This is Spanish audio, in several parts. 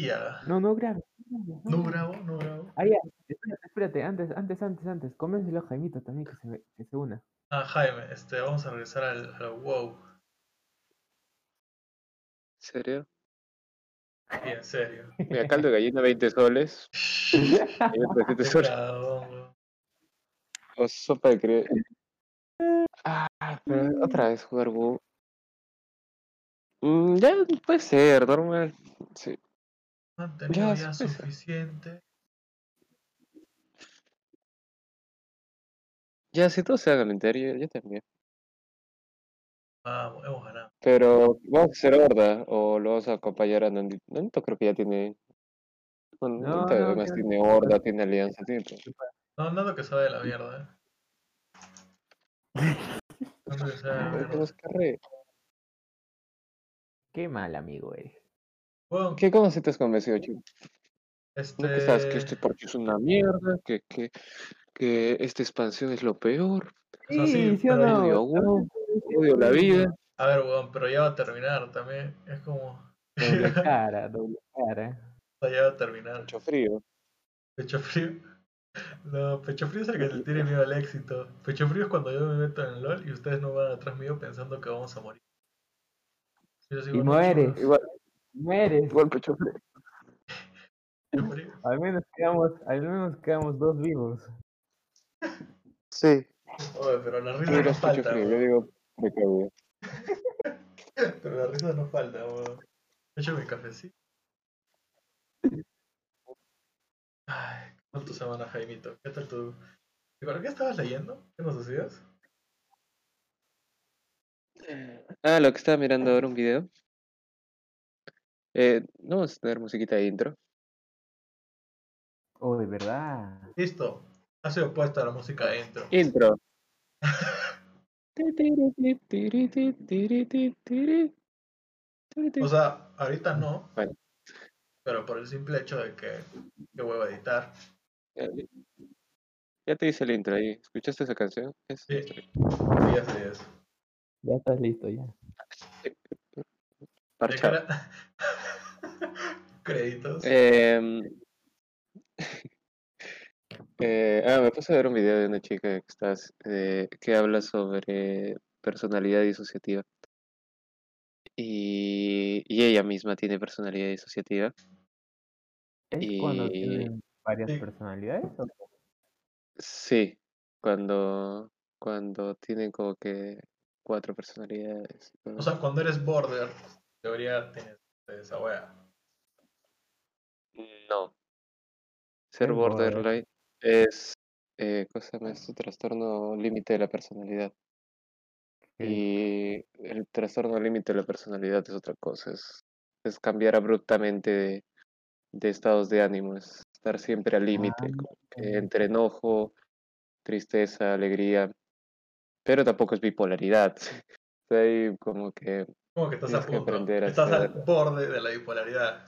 Ya. No, no grabes. No grabo, no grabo. Ah, ya. Espérate, espérate, antes, antes, antes, antes. Convéncelo a Jaimito también que se, ve- que se una. Ah, Jaime, este, vamos a regresar al, al WoW. ¿En serio? Sí, en serio. Mira, caldo de gallina 20 soles. gallina 300 soles. O sopa de cre... Ah, pero otra vez jugar WoW. Mm, ya puede ser, normal. Sí. No tenido Ya, suficiente. Ya, si todos se hagan el interior, yo también. Vamos, hemos ganado. Pero, ¿vamos a hacer horda o lo vamos a acompañar a Nandito? Nandito creo que ya tiene. Bueno, No, Nandito no, además ya- tiene horda, tiene alianza, tiene. No, nada que sabe de la mierda, eh. Nada que sabe de la mierda. Qué mal amigo eres. Bueno, ¿Qué, ¿Cómo se te has convencido, chico? este. ¿No que sabes que este parche es una mierda? Que, que, que esta expansión es lo peor. sí, ¿sí pero- no? odio, WoW, odio la vida. A ver, weón, pero ya va a terminar también. Es como. Doble cara, doble cara. ya va a terminar. Mucho frío. Pecho frío. No, pecho frío es el que le tiene miedo al éxito. Pecho frío es cuando yo me meto en LOL y ustedes no van atrás mío pensando que vamos a morir. Yo sigo, Y mueres. Igual, Mueres. morí. Al menos quedamos, al menos quedamos dos vivos. Sí, Oye, pero la risa no falta, frío, yo digo. Pero la risa no falta, weón. He hecho mi cafecito. Ay, ¿qué tal tu semana, Jaimito? ¿Qué tal tu...? ¿Para qué estabas leyendo? ¿Qué nos hacías? Ah, lo que estaba mirando ahora un video. Eh, no vamos a tener musiquita de intro. Oh, de verdad. Listo. Ha sido puesta la música de intro. Intro. O sea, ahorita no. Bueno. Pero por el simple hecho de que, que vuelvo a editar. Ya, te hice el intro ahí. ¿Escuchaste esa canción? Es Sí. Sí, así es. Ya estás listo ya. ¿De Parchado. cara? Créditos. Em, eh, ah, me puse a ver un video de una chica que, está, eh, que habla sobre personalidad disociativa. Y, y ella misma tiene personalidad disociativa. ¿Es cuando Y- tienen varias Sí. personalidades? o? Sí, cuando, cuando tienen como que cuatro personalidades. O sea, cuando eres border, debería tener esa wea. No. Ser ¿Qué es borderline es, eh, ¿cómo se llama esto? Trastorno límite de la personalidad. Y el trastorno límite de la personalidad es otra cosa, es, es cambiar abruptamente de, de estados de ánimo, es estar siempre al límite, Ah, entre enojo, tristeza, alegría, pero tampoco es bipolaridad. Hay como que Como que estás a Tienes que punto. aprender a Estás al borde de la bipolaridad.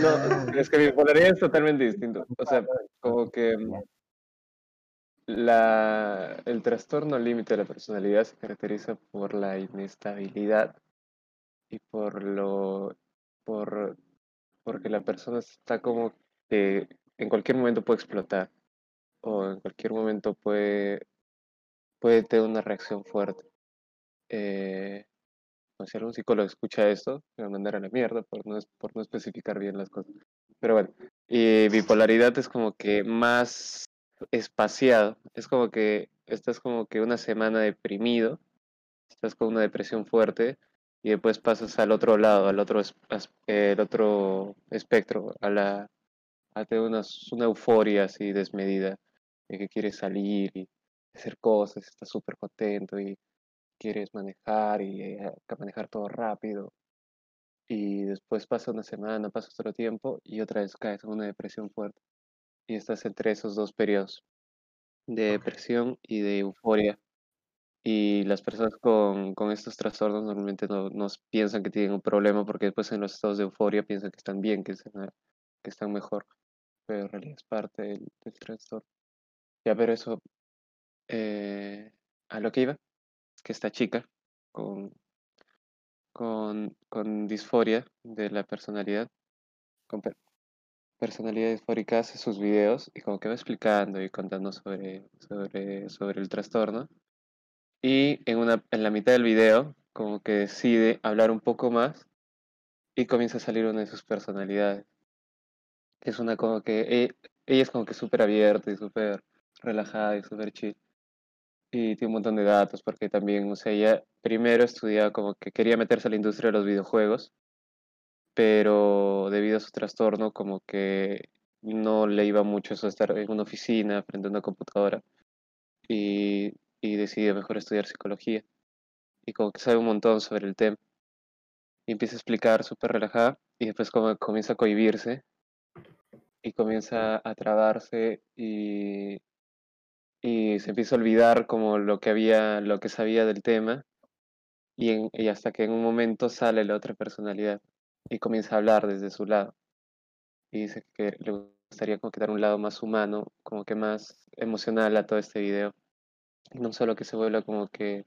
No, es que bipolaridad es totalmente distinto. O sea, como que Ya. la, el trastorno límite de la personalidad se caracteriza por la inestabilidad y por lo por porque la persona está como que en cualquier momento puede explotar o en cualquier momento puede puede tener una reacción fuerte. Eh, no, si algún psicólogo escucha esto, me va a mandar a la mierda por no, por no especificar bien las cosas. Pero bueno, y bipolaridad es como que más espaciado. Es como que estás como que una semana deprimido, estás con una depresión fuerte y después pasas al otro lado, al otro, el otro espectro, a la a tener una, una euforia así desmedida, de que quieres salir y hacer cosas, estás súper contento y quieres manejar y eh, manejar todo rápido. Y después pasa una semana, pasa otro tiempo y otra vez caes en una depresión fuerte. Y estás entre esos dos periodos de depresión y de euforia. Y las personas con, con estos trastornos normalmente no, no piensan que tienen un problema porque después en los estados de euforia piensan que están bien, que están, a- que están mejor. Pero en realidad es parte del, del trastorno. Ya, pero eso, eh, a lo que iba, que esta chica con, con, con disforia de la personalidad, con per- personalidad disfórica, hace sus videos y como que va explicando y contando sobre, sobre, sobre el trastorno. Y en, una, en la mitad del video, como que decide hablar un poco más y comienza a salir una de sus personalidades. Que es una como que, e- ella es como que súper abierta y súper relajada y súper chill. Y tiene un montón de datos, porque también, o sea, ella primero estudiaba como que quería meterse a la industria de los videojuegos, pero debido a su trastorno, como que no le iba mucho eso de estar en una oficina frente a una computadora y, y decidió mejor estudiar psicología. Y como que sabe un montón sobre el tema. Y empieza a explicar súper relajada y después como comienza a cohibirse y comienza a trabarse y, y se empieza a olvidar como lo que había, lo que sabía del tema y, en- y hasta que en un momento sale la otra personalidad y comienza a hablar desde su lado y dice que le gustaría como que dar un lado más humano, como que más emocional a todo este video y no solo que se vuelva como que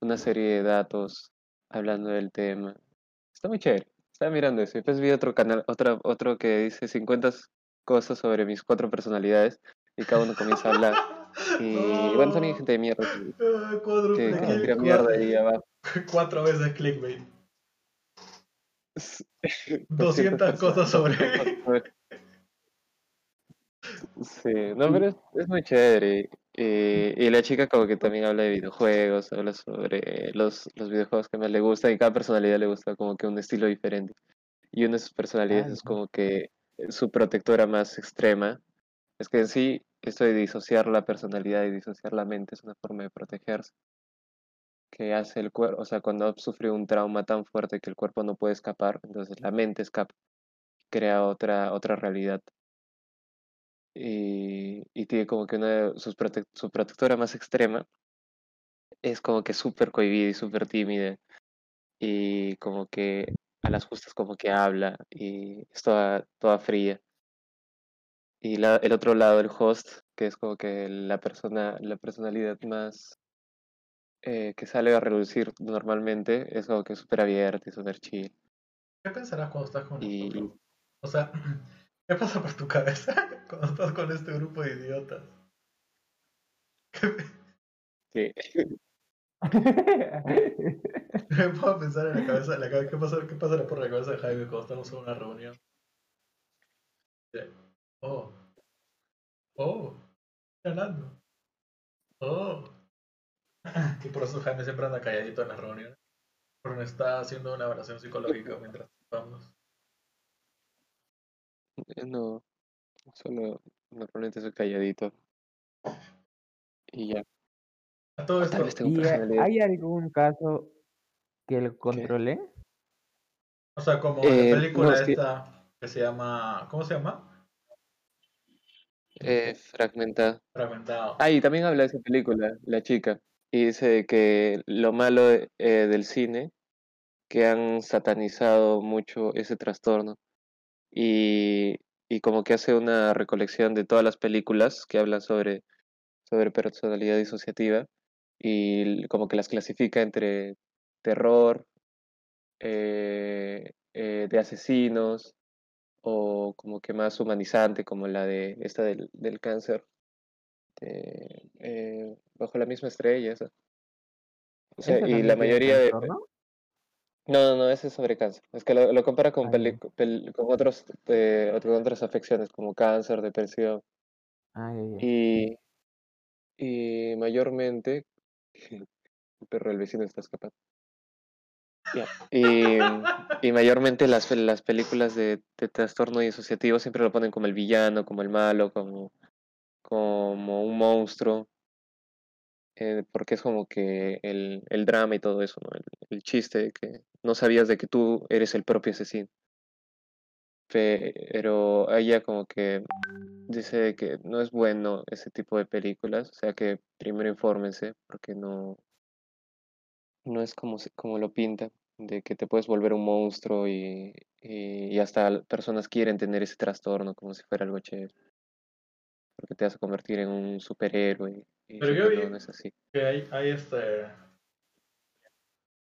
una serie de datos hablando del tema. Está muy chévere. Estaba mirando eso. Y después vi otro canal, otro, otro que dice 50 cosas sobre mis cuatro personalidades y cada uno comienza a hablar. Y bueno, también gente de mierda que, Ah, cuádruple que, que tira mierda ahí abajo. Cuatro veces clickbait. S- 200 cosas sobre. Sí, no, pero es, es muy chévere. Y, y la chica como que también habla de videojuegos, habla sobre los, los videojuegos que más le gustan y cada personalidad le gusta como que un estilo diferente. Y una de sus personalidades Ah, es como que su protectora más extrema. Es que en sí, esto de disociar la personalidad y disociar la mente es una forma de protegerse. Que hace el cuerpo, o sea, cuando sufre un trauma tan fuerte que el cuerpo no puede escapar, entonces la mente escapa, crea otra, otra realidad. Y, y tiene como que una de su protectora más extrema es como que súper cohibida y súper tímida y como que a las justas como que habla y es toda, toda fría. Y la- el otro lado, el host, que es como que la persona, la personalidad más eh, que sale a relucir normalmente, es como que súper abierta y súper chill. ¿Qué pensarás cuando estás con Y- nosotros? O sea, ¿qué pasa por tu cabeza cuando estás con este grupo de idiotas? ¿Qué, que me puedo pensar en la cabeza, en la cabeza- ¿qué, pasa, ¿qué pasará por la cabeza de Jaime cuando estamos en una reunión? De, Oh, oh, ganando. Oh. Y por eso Jaime siempre anda calladito en las reuniones. Porque está haciendo una evaluación psicológica mientras vamos. eh, no, solo normalmente soy calladito. Y ya. A todo esto, tal vez tengo ¿Y eh, hay algún caso que lo controlé? o sea, como Eh, la película no, es que- esta que se llama, ¿cómo se llama? Eh, fragmentado. Fragmentado. Ah, y también habla de esa película, La chica, y dice que lo malo de- eh, del cine, que han satanizado mucho ese trastorno, y, y como que hace una recolección de todas las películas que hablan sobre, sobre personalidad disociativa, y como que las clasifica entre terror, eh, de asesinos, o como que más humanizante, como la de esta del, del cáncer eh, eh, bajo la misma estrella. esa. O sea, ¿Esa y la mayoría de... No, no, no, ese es sobre cáncer. Es que lo, lo compara con, Ah, peli- con, otros, eh, otras afecciones como cáncer, depresión. Ah, ya, ya. Y, y mayormente... El perro del vecino está escapando. Y, y mayormente las, las películas de, de trastorno disociativo siempre lo ponen como el villano, como el malo, como, como un monstruo. eh, porque es como que el, el drama y todo eso, ¿no? El, el chiste de que no sabías de que tú eres el propio asesino. Pero ella como que dice que no es bueno ese tipo de películas, o sea que primero infórmense, porque no, no es como, como lo pintan, de que te puedes volver un monstruo y, y, y hasta personas quieren tener ese trastorno como si fuera algo chévere, porque te vas a convertir en un superhéroe y Pero yo vi- no, es así. que hay, hay este.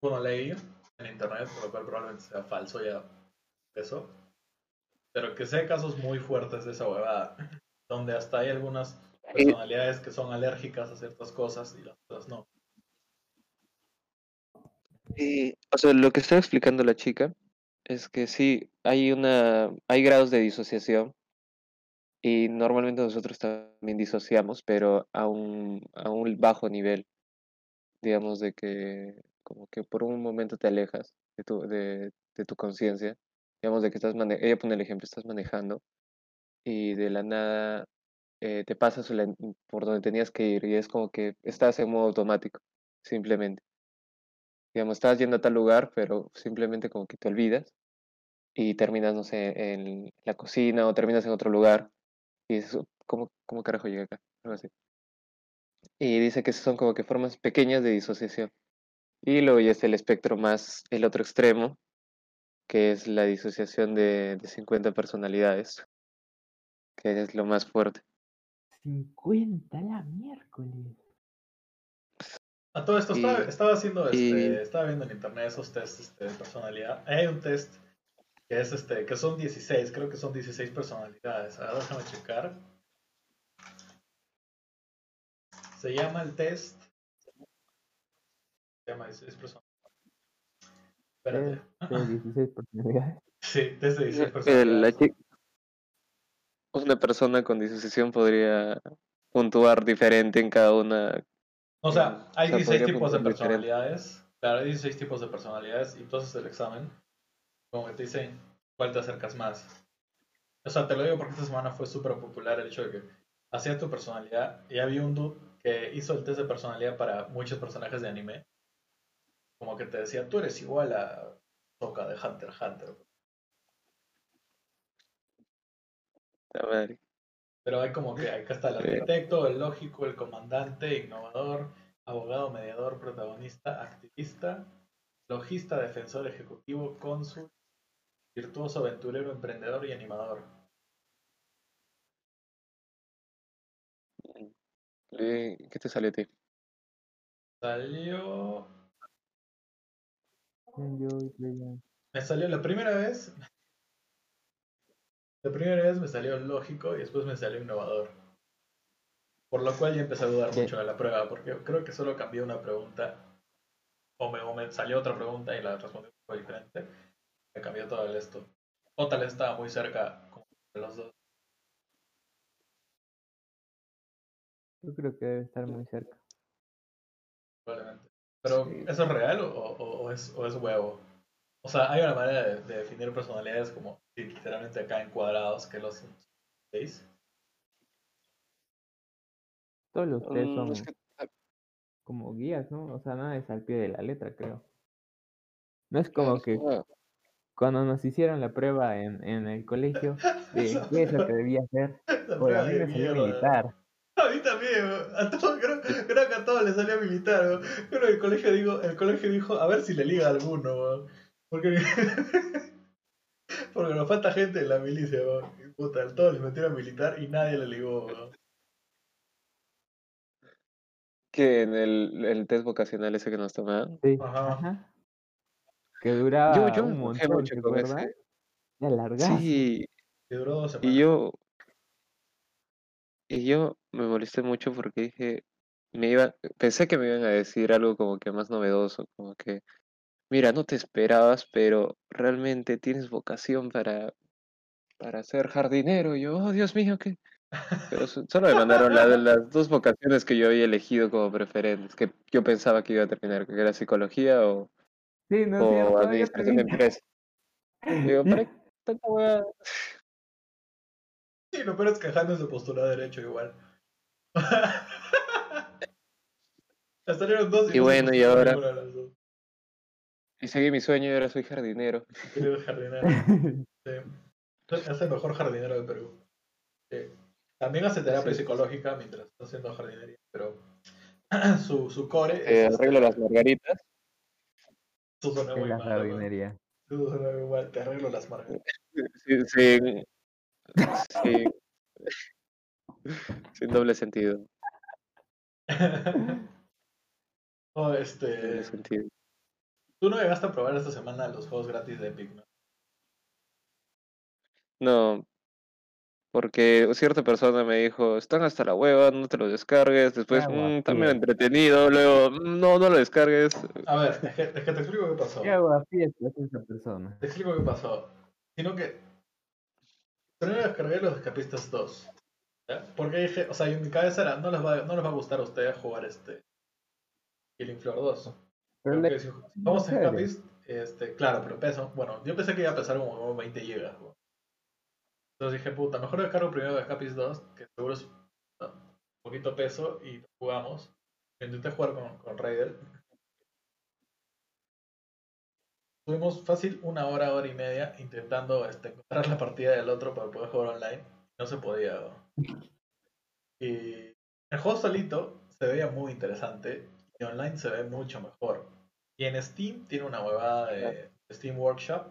Bueno, leí en internet, por lo cual probablemente sea falso ya eso. Pero que sé casos muy fuertes de esa huevada, donde hasta hay algunas Y- personalidades que son alérgicas a ciertas cosas y las otras no. Y, o sea, lo que estaba explicando la chica es que sí, hay una, hay grados de disociación y normalmente nosotros también disociamos, pero a un, a un bajo nivel, digamos, de que como que por un momento te alejas de tu, de, de tu conciencia, digamos, de que estás manejando, ella pone el ejemplo, estás manejando y de la nada eh, te pasas por donde tenías que ir y es como que estás en modo automático, simplemente digamos, estás yendo a tal lugar, pero simplemente como que te olvidas y terminas, no sé, en la cocina o terminas en otro lugar y dices, ¿cómo, cómo carajo llegué acá? Algo así. Y dice que son como que formas pequeñas de disociación. Y luego ya está el espectro más, el otro extremo, que es la disociación de, de 50 personalidades, que es lo más fuerte. 50 la miércoles. A todo esto, estaba, Y- estaba haciendo, este, y- estaba viendo en internet esos tests este, de personalidad. Hay un test que es este, que son 16, creo que son 16 personalidades. Ahora déjame checar. Se llama el test. Se llama 16 personalidades. Espérate. Test de 16 personalidades. Sí, test de 16 Eh, personalidades. una persona con disociación podría puntuar diferente en cada una. O sea, hay O sea, 16 podría tipos de diferente. personalidades. Claro, hay 16 tipos de personalidades y entonces el examen, como que te dicen, ¿cuál te acercas más? O sea, te lo digo porque esta semana fue súper popular el hecho de que hacías tu personalidad y había un dude que hizo el test de personalidad para muchos personajes de anime. Como que te decía, tú eres igual a Toca de Hunter x Hunter. La madre. Pero hay como que acá está el Sí. arquitecto, el lógico, el comandante, innovador, abogado, mediador, protagonista, activista, logista, defensor, ejecutivo, cónsul, virtuoso, aventurero, emprendedor y animador. ¿Qué te salió a ti? Salió. Me salió la primera vez. La primera vez me salió lógico y después me salió innovador. Por lo cual ya empecé a dudar Sí. mucho de la prueba, porque creo que solo cambié una pregunta. O me, o me salió otra pregunta y la respondí un poco diferente. Me cambió todo el esto. O tal vez estaba muy cerca de los dos. Yo creo que debe estar muy cerca. probablemente. Pero, Sí. ¿eso es real o, o- o es, o es huevo? O sea, hay una manera de, de definir personalidades como literalmente acá en cuadrados que los seis. Todos los test Mm, son es que- como guías, ¿no? O sea, nada es al pie de la letra, creo. No es como que ah, cuando nos hicieron la prueba en, en el colegio de qué es lo que debía hacer. Oye, a mí me salió militar. A mí también, a todos, creo, creo que a todos les salió militar. Creo que el colegio, digo, el colegio dijo, a ver si le liga a alguno, weón. Porque, porque nos falta gente en la milicia, weón. Y puta, a todos les metieron militar y nadie le ligó. que en el, el test vocacional ese que nos tomaban. Sí. Ajá. Ajá. Que duraba Yo, yo me un montón, mucho ¿te con ese. Ya. Sí, Y duró dos semanas. y yo, y yo me molesté mucho porque dije, me iba, pensé que me iban a decir algo como que más novedoso, como que, mira, no te esperabas, pero realmente tienes vocación para, para ser jardinero. Y yo, oh, Dios mío, ¿qué? Pero so- solo me mandaron la las dos vocaciones que yo había elegido como preferentes, que yo pensaba que iba a terminar, que era psicología o, Sí, no o yo administración de empresas. Digo, ¿para qué tanta hueá? Sí, lo peor es que Hannes se postuló a derecho igual. Salieron dos Y bueno, y ahora- ninguna de las dos. Y seguí mi sueño y ahora soy jardinero. Querido jardinero. Sí. Es el mejor jardinero de Perú. Sí. También hace terapia Sí. psicológica mientras está haciendo jardinería, pero su, su core Eh, es arreglo las margaritas. Eso suena en muy la mal. ¿no? jardinería. Eso suena muy mal. Te arreglo las margaritas. Sin, sin, sin- sin doble sentido. oh, Doble este. sentido. Tú no llegaste a probar esta semana los juegos gratis de Epic, ¿no? No, porque cierta persona me dijo, están hasta la hueva, no te lo descargues, después, Ah, "Mm, medio entretenido, luego, "Mm, no, no lo descargues. A ver, es que, es que te explico qué pasó. ¿Qué es esa persona? Te explico qué pasó. Sino que primero descargué los escapistas 2. ¿ya? Porque dije, o sea, en mi cabeza era, no les va, no les va a gustar a ustedes jugar este Killing Floor 2. Pero Porque le- si vamos a escapist, este, claro, pero peso. Bueno, yo pensé que iba a pesar como, como 20 gigas. güey. Entonces dije, puta, mejor descargo primero Escapist 2, que seguro es un poquito peso, y jugamos. Intenté jugar con, con Raider. Tuvimos fácil una hora, hora y media intentando este, encontrar la partida del otro para poder jugar online. No se podía. güey. Y el juego solito se veía muy interesante y online se ve mucho mejor. Y en Steam tiene una huevada de Steam Workshop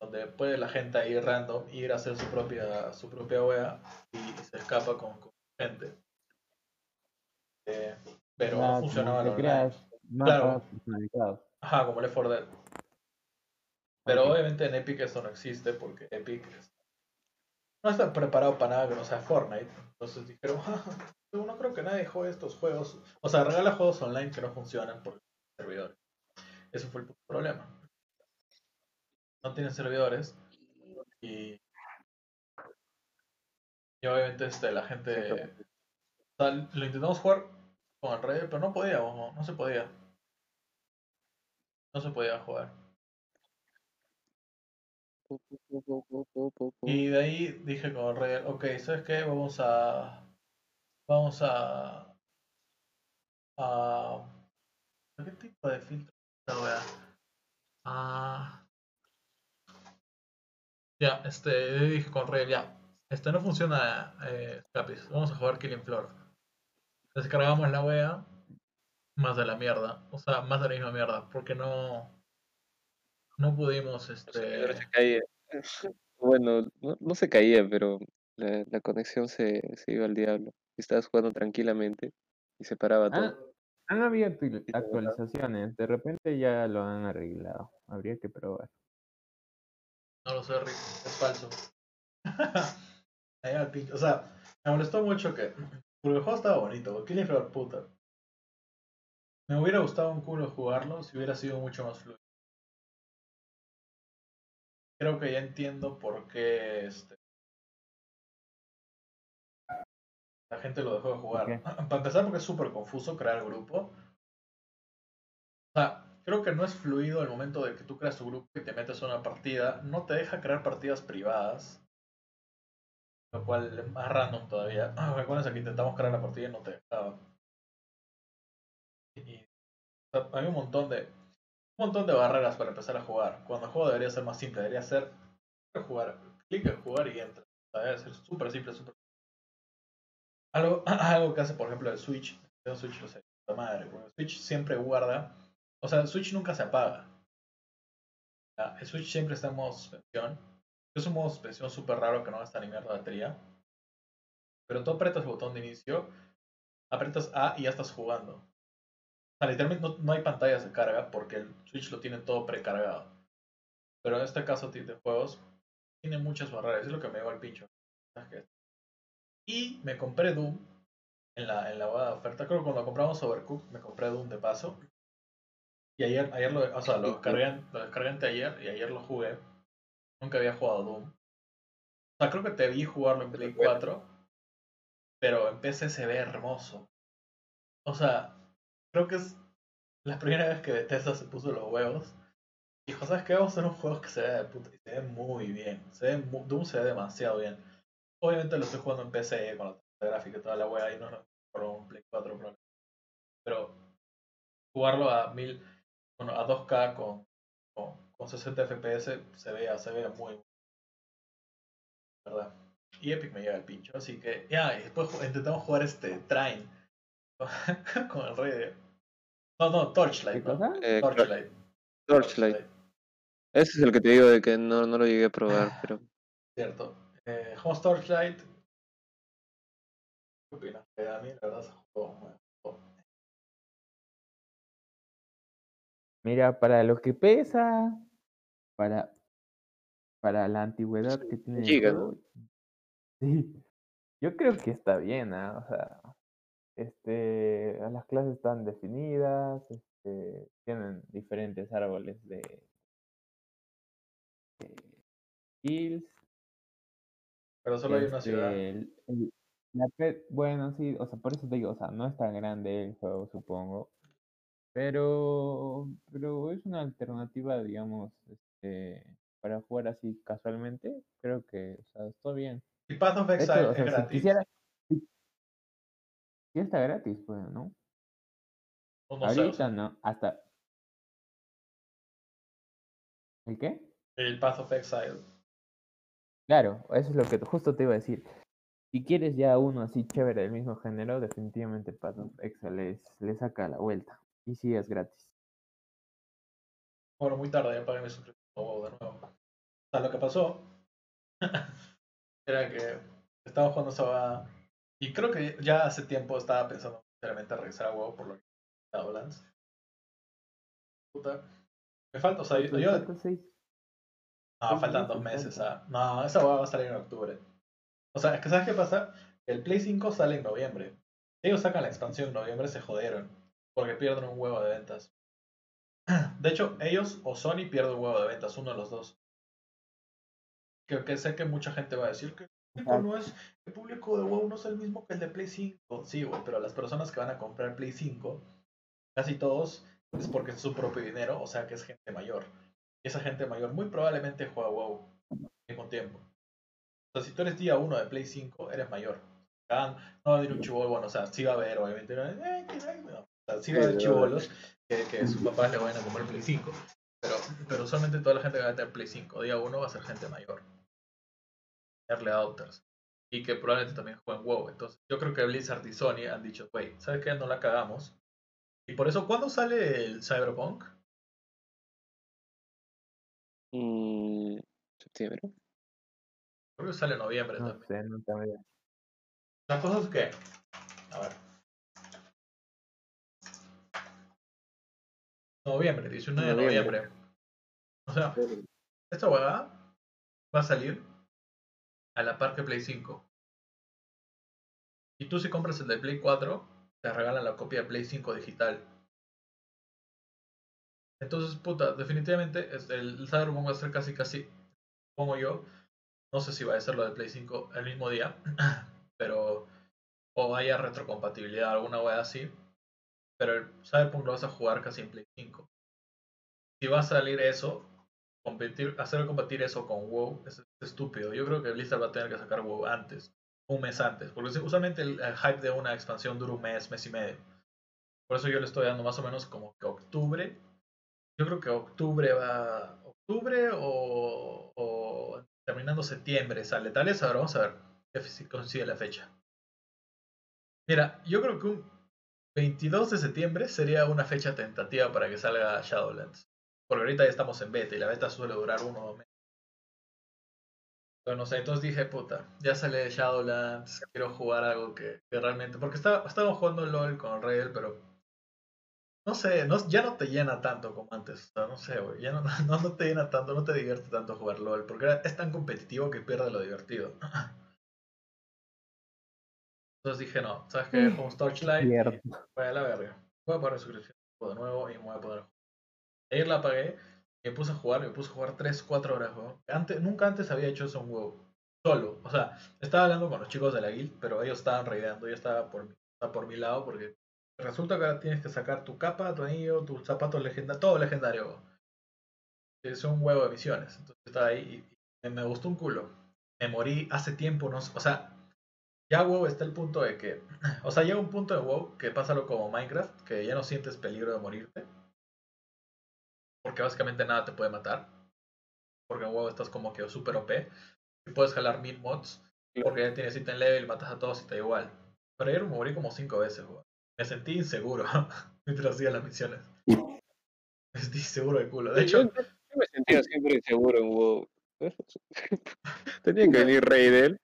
donde puede la gente ahí random ir a hacer su propia su propia wea y se escapa con, con gente. Eh, pero no funcionaba lo creas mapas Claro. Ajá, como Left 4 Dead. Pero obviamente en Epic eso no existe porque Epic es- no está preparado para nada que no sea Fortnite. Entonces dijeron, "Ja, yo no creo que nadie juegue estos juegos. O sea, regala juegos online que no funcionan por servidores. Eso fue el problema. No tienen servidores y, y obviamente este, la gente... O sea, lo intentamos jugar con el Red, pero no podíamos, no, no se podía. No se podía jugar. Y de ahí dije con Red, ok, ¿sabes qué? Vamos a. Vamos a. a ¿Qué tipo de filtro? esta wea? Ah. Ya, este, dije con Red, ya. Este no funciona, eh. Vamos a jugar Killing Floor. Descargamos la wea. Más de la mierda. O sea, más de la misma mierda. Porque no. No pudimos, este. se caían. Bueno, no, no se caía, pero la, la conexión se, se iba al diablo. Estabas jugando tranquilamente y se paraba Ah, todo. han habido actualizaciones, de repente ya lo han arreglado. Habría que probar. No lo sé, Rick, es falso. O sea, me molestó mucho que. Porque el juego estaba bonito, Killing Floor puta. Me hubiera gustado un culo jugarlo si hubiera sido mucho más fluido. Creo que ya entiendo por qué este, la gente lo dejó de jugar. Para empezar, porque es súper confuso crear grupo. O sea, creo que no es fluido el momento de que tú creas tu grupo y te metes a una partida. No te deja crear partidas privadas. Lo cual es más random todavía. Recuerden que intentamos crear la partida y no te dejaba. Y, o sea, hay un montón de montón de barreras para empezar a jugar. Cuando el juego debería ser más simple, debería ser jugar, clic en jugar y entra. Debe ser súper simple, súper algo, algo que hace, por ejemplo, el Switch. El Switch El Switch siempre guarda. O sea, el Switch nunca se apaga. El Switch siempre está en modo suspensión. Es un modo suspensión súper raro que no gasta ni mierda de batería. Pero tú apretas el botón de inicio, apretas A y ya estás jugando. O sea, literalmente no, no hay pantallas de carga porque el Switch lo tiene todo precargado. Pero en este caso de juegos tiene muchas barreras. Es lo que me lleva al pincho. Y me compré Doom en la, en la oferta. Creo que cuando compramos Overcooked me compré Doom de paso. Y ayer, ayer lo, o sea, lo descargué, lo descargué anteayer y ayer lo jugué. Nunca había jugado Doom. O sea, creo que te vi jugarlo en Play 4. Pero en PC se ve hermoso. O sea, creo que es la primera vez que Bethesda se puso los huevos. Dijo, ¿sabes qué? Vamos a hacer un juego que se vea de puta. Y se ve muy bien. Se ve mu- Doom se ve demasiado bien. Obviamente lo estoy jugando en PC con la gráfica y toda la wea y no por un Play 4 probablemente. Pero jugarlo a 1000, bueno, a 2K con, con, con 60 FPS se ve, se ve muy ¿verdad? Y Epic me llega el pincho, así que ya, y después intentamos jugar este Train con el rey de... No, no, Torchlight. ¿Qué. Eh, Torchlight. Torchlight. Ese es el que te digo de que no, no lo llegué a probar, pero Cierto. Eh, Torchlight. ¿Qué opinas? Eh, a mí la verdad es un juego muy- Mira, para lo que pesa, para, para la antigüedad que tiene el giga, ¿no? sí, yo creo que está bien, ¿ah? O sea, este, las clases están definidas, este, tienen diferentes árboles de, de skills, Pero solo hay una ciudad. este, el- el- la bueno, sí, o sea, por eso te digo, o sea, no es tan grande el juego, supongo, pero, pero es una alternativa, digamos, este, para jugar así casualmente, creo que, o sea, está bien. Y Path of Exile es sea, si gratis. quisiera, si, sí está gratis, pues, ¿no? O no sé, o Ahorita no, hasta. ¿El qué? el Path of Exile. Claro, eso es lo que justo te iba a decir. Si quieres ya uno así chévere del mismo género, definitivamente Path of Exile le saca la vuelta. Y sí es gratis. Bueno, muy tarde, ya pagué mi suscripción de nuevo. O sea, lo que pasó era que estaba jugando esa y creo que ya hace tiempo estaba pensando sinceramente regresar a WoW por lo que Shadowlands. Puta. Me falta, o sea, yo, ¿Cuánto- yo- no, seis faltan dos meses, ah. No, esa huevada va a salir en octubre. O sea, es que ¿sabes qué pasa? El Play 5 sale en noviembre. Ellos sacan la expansión en noviembre, se jodieron. Porque pierden un huevo de ventas. De hecho, ellos o Sony pierden un huevo de ventas, uno de los dos. Que, que sé que mucha gente va a decir que público, no es, el público de WoW no es el mismo que el de Play 5. Sí, güey, pero las personas que van a comprar Play 5, casi todos, es porque es su propio dinero, o sea que es gente mayor. Y esa gente mayor muy probablemente juega WoW al mismo tiempo. O sea, si tú eres día 1 de Play 5, eres mayor. Ah, No va a haber un chivolo, bueno, o sea, sí va a haber, obviamente. No, eh, no. O sea, sí va a haber chivolos que, que sus papás le vayan a comprar Play 5. Pero, pero usualmente toda la gente que va a tener Play 5 día 1 va a ser gente mayor. Early adopters. Y que probablemente también jueguen WoW. Entonces, yo creo que Blizzard y Sony han dicho, güey, ¿sabes qué? No la cagamos. Y por eso, ¿cuándo sale el Cyberpunk? Mm, septiembre. Creo que sale en noviembre No también. sé, no tengo idea. La cosa es que, a ver. Noviembre, 19 de Noviembre. noviembre. O sea, esta huevada va a salir a la par que Play 5. Y tú si compras el de Play 4, te regalan la copia de Play 5 digital. Entonces, puta, definitivamente el Cyberpunk va a ser casi, casi, pongo yo, no sé si va a ser lo de Play 5 el mismo día, pero o haya retrocompatibilidad, alguna wea así. Pero el Cyberpunk lo vas a jugar casi en Play 5. Si va a salir eso, competir, hacer competir eso con WoW es, es estúpido. Yo creo que Blizzard va a tener que sacar WoW antes, un mes antes, porque usualmente el, el hype de una expansión dura un mes, mes y medio. Por eso yo le estoy dando más o menos como que octubre. Yo creo que octubre va. Octubre o, terminando septiembre sale. Tal vez ahora vamos a ver si consigue la fecha. Mira, yo creo que un 22 de septiembre sería una fecha tentativa para que salga Shadowlands. Porque ahorita ya estamos en beta y la beta suele durar uno o dos meses. Pero no sé, entonces dije, puta, ya sale Shadowlands, quiero jugar algo que, que realmente... Porque estaba, estábamos jugando LOL con Rail, pero... No sé, no, ya no te llena tanto como antes. O sea, no sé, güey. Ya no, no, no te llena tanto, no te divierte tanto jugar LOL. Porque era- es tan competitivo que pierde lo divertido. Entonces dije, no, ¿sabes qué? Mm, Home Torchlight. Cierto. Voy a la verga. Voy a poner suscripción de nuevo y me voy a poner. Ayer la apagué, me puse a jugar, me puse a jugar 3, 4 horas. Antes, nunca antes había hecho eso en WoW. Solo. O sea, estaba hablando con los chicos de la guild, pero ellos estaban raideando, yo estaba por, por mi lado porque resulta que ahora tienes que sacar tu capa, tu anillo, tus zapatos legendarios, todo legendario. Es un huevo de misiones. Entonces estaba ahí y me gustó un culo. Me morí hace tiempo, no o sea, ya WoW está el punto de que, o sea, llega un punto de WoW que pásalo como Minecraft, que ya no sientes peligro de morirte. Porque básicamente nada te puede matar. Porque en WoW estás como que super OP. Y puedes jalar mil mods. Porque ya tienes item level, matas a todos y te da igual. Pero ayer me morí como cinco veces, weón. Me sentí inseguro mientras hacía las misiones. Me sentí inseguro de culo. De hecho, yo me sentía siempre inseguro en WoW. Tenía que venir Raidel,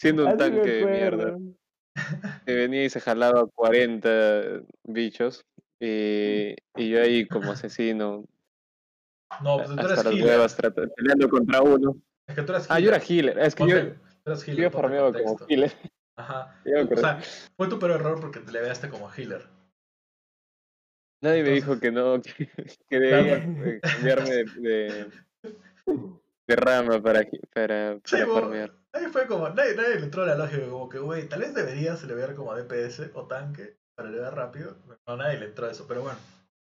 siendo un Así me tanque de mierda. Que venía y se jalaba 40 bichos. Y, y yo ahí como asesino, No, pues tú las healer. huevas, trato- peleando contra uno. Es que tú eres Ah, yo era healer. healer. Es que yo, Ponte- yo healer, ponte farmeaba como healer. Ajá. Yo me O sea, fue tu peor error porque te le veaste como healer. Nadie me entonces- dijo que no, que, que debía eh, cambiarme de, de, de rama para, para, Sí, para bo- farmear. Ahí fue como, nadie, nadie le entró la lógica, como que, güey, tal vez deberías elevar como DPS o tanque para elevar rápido. No, nadie le entró a eso, pero bueno.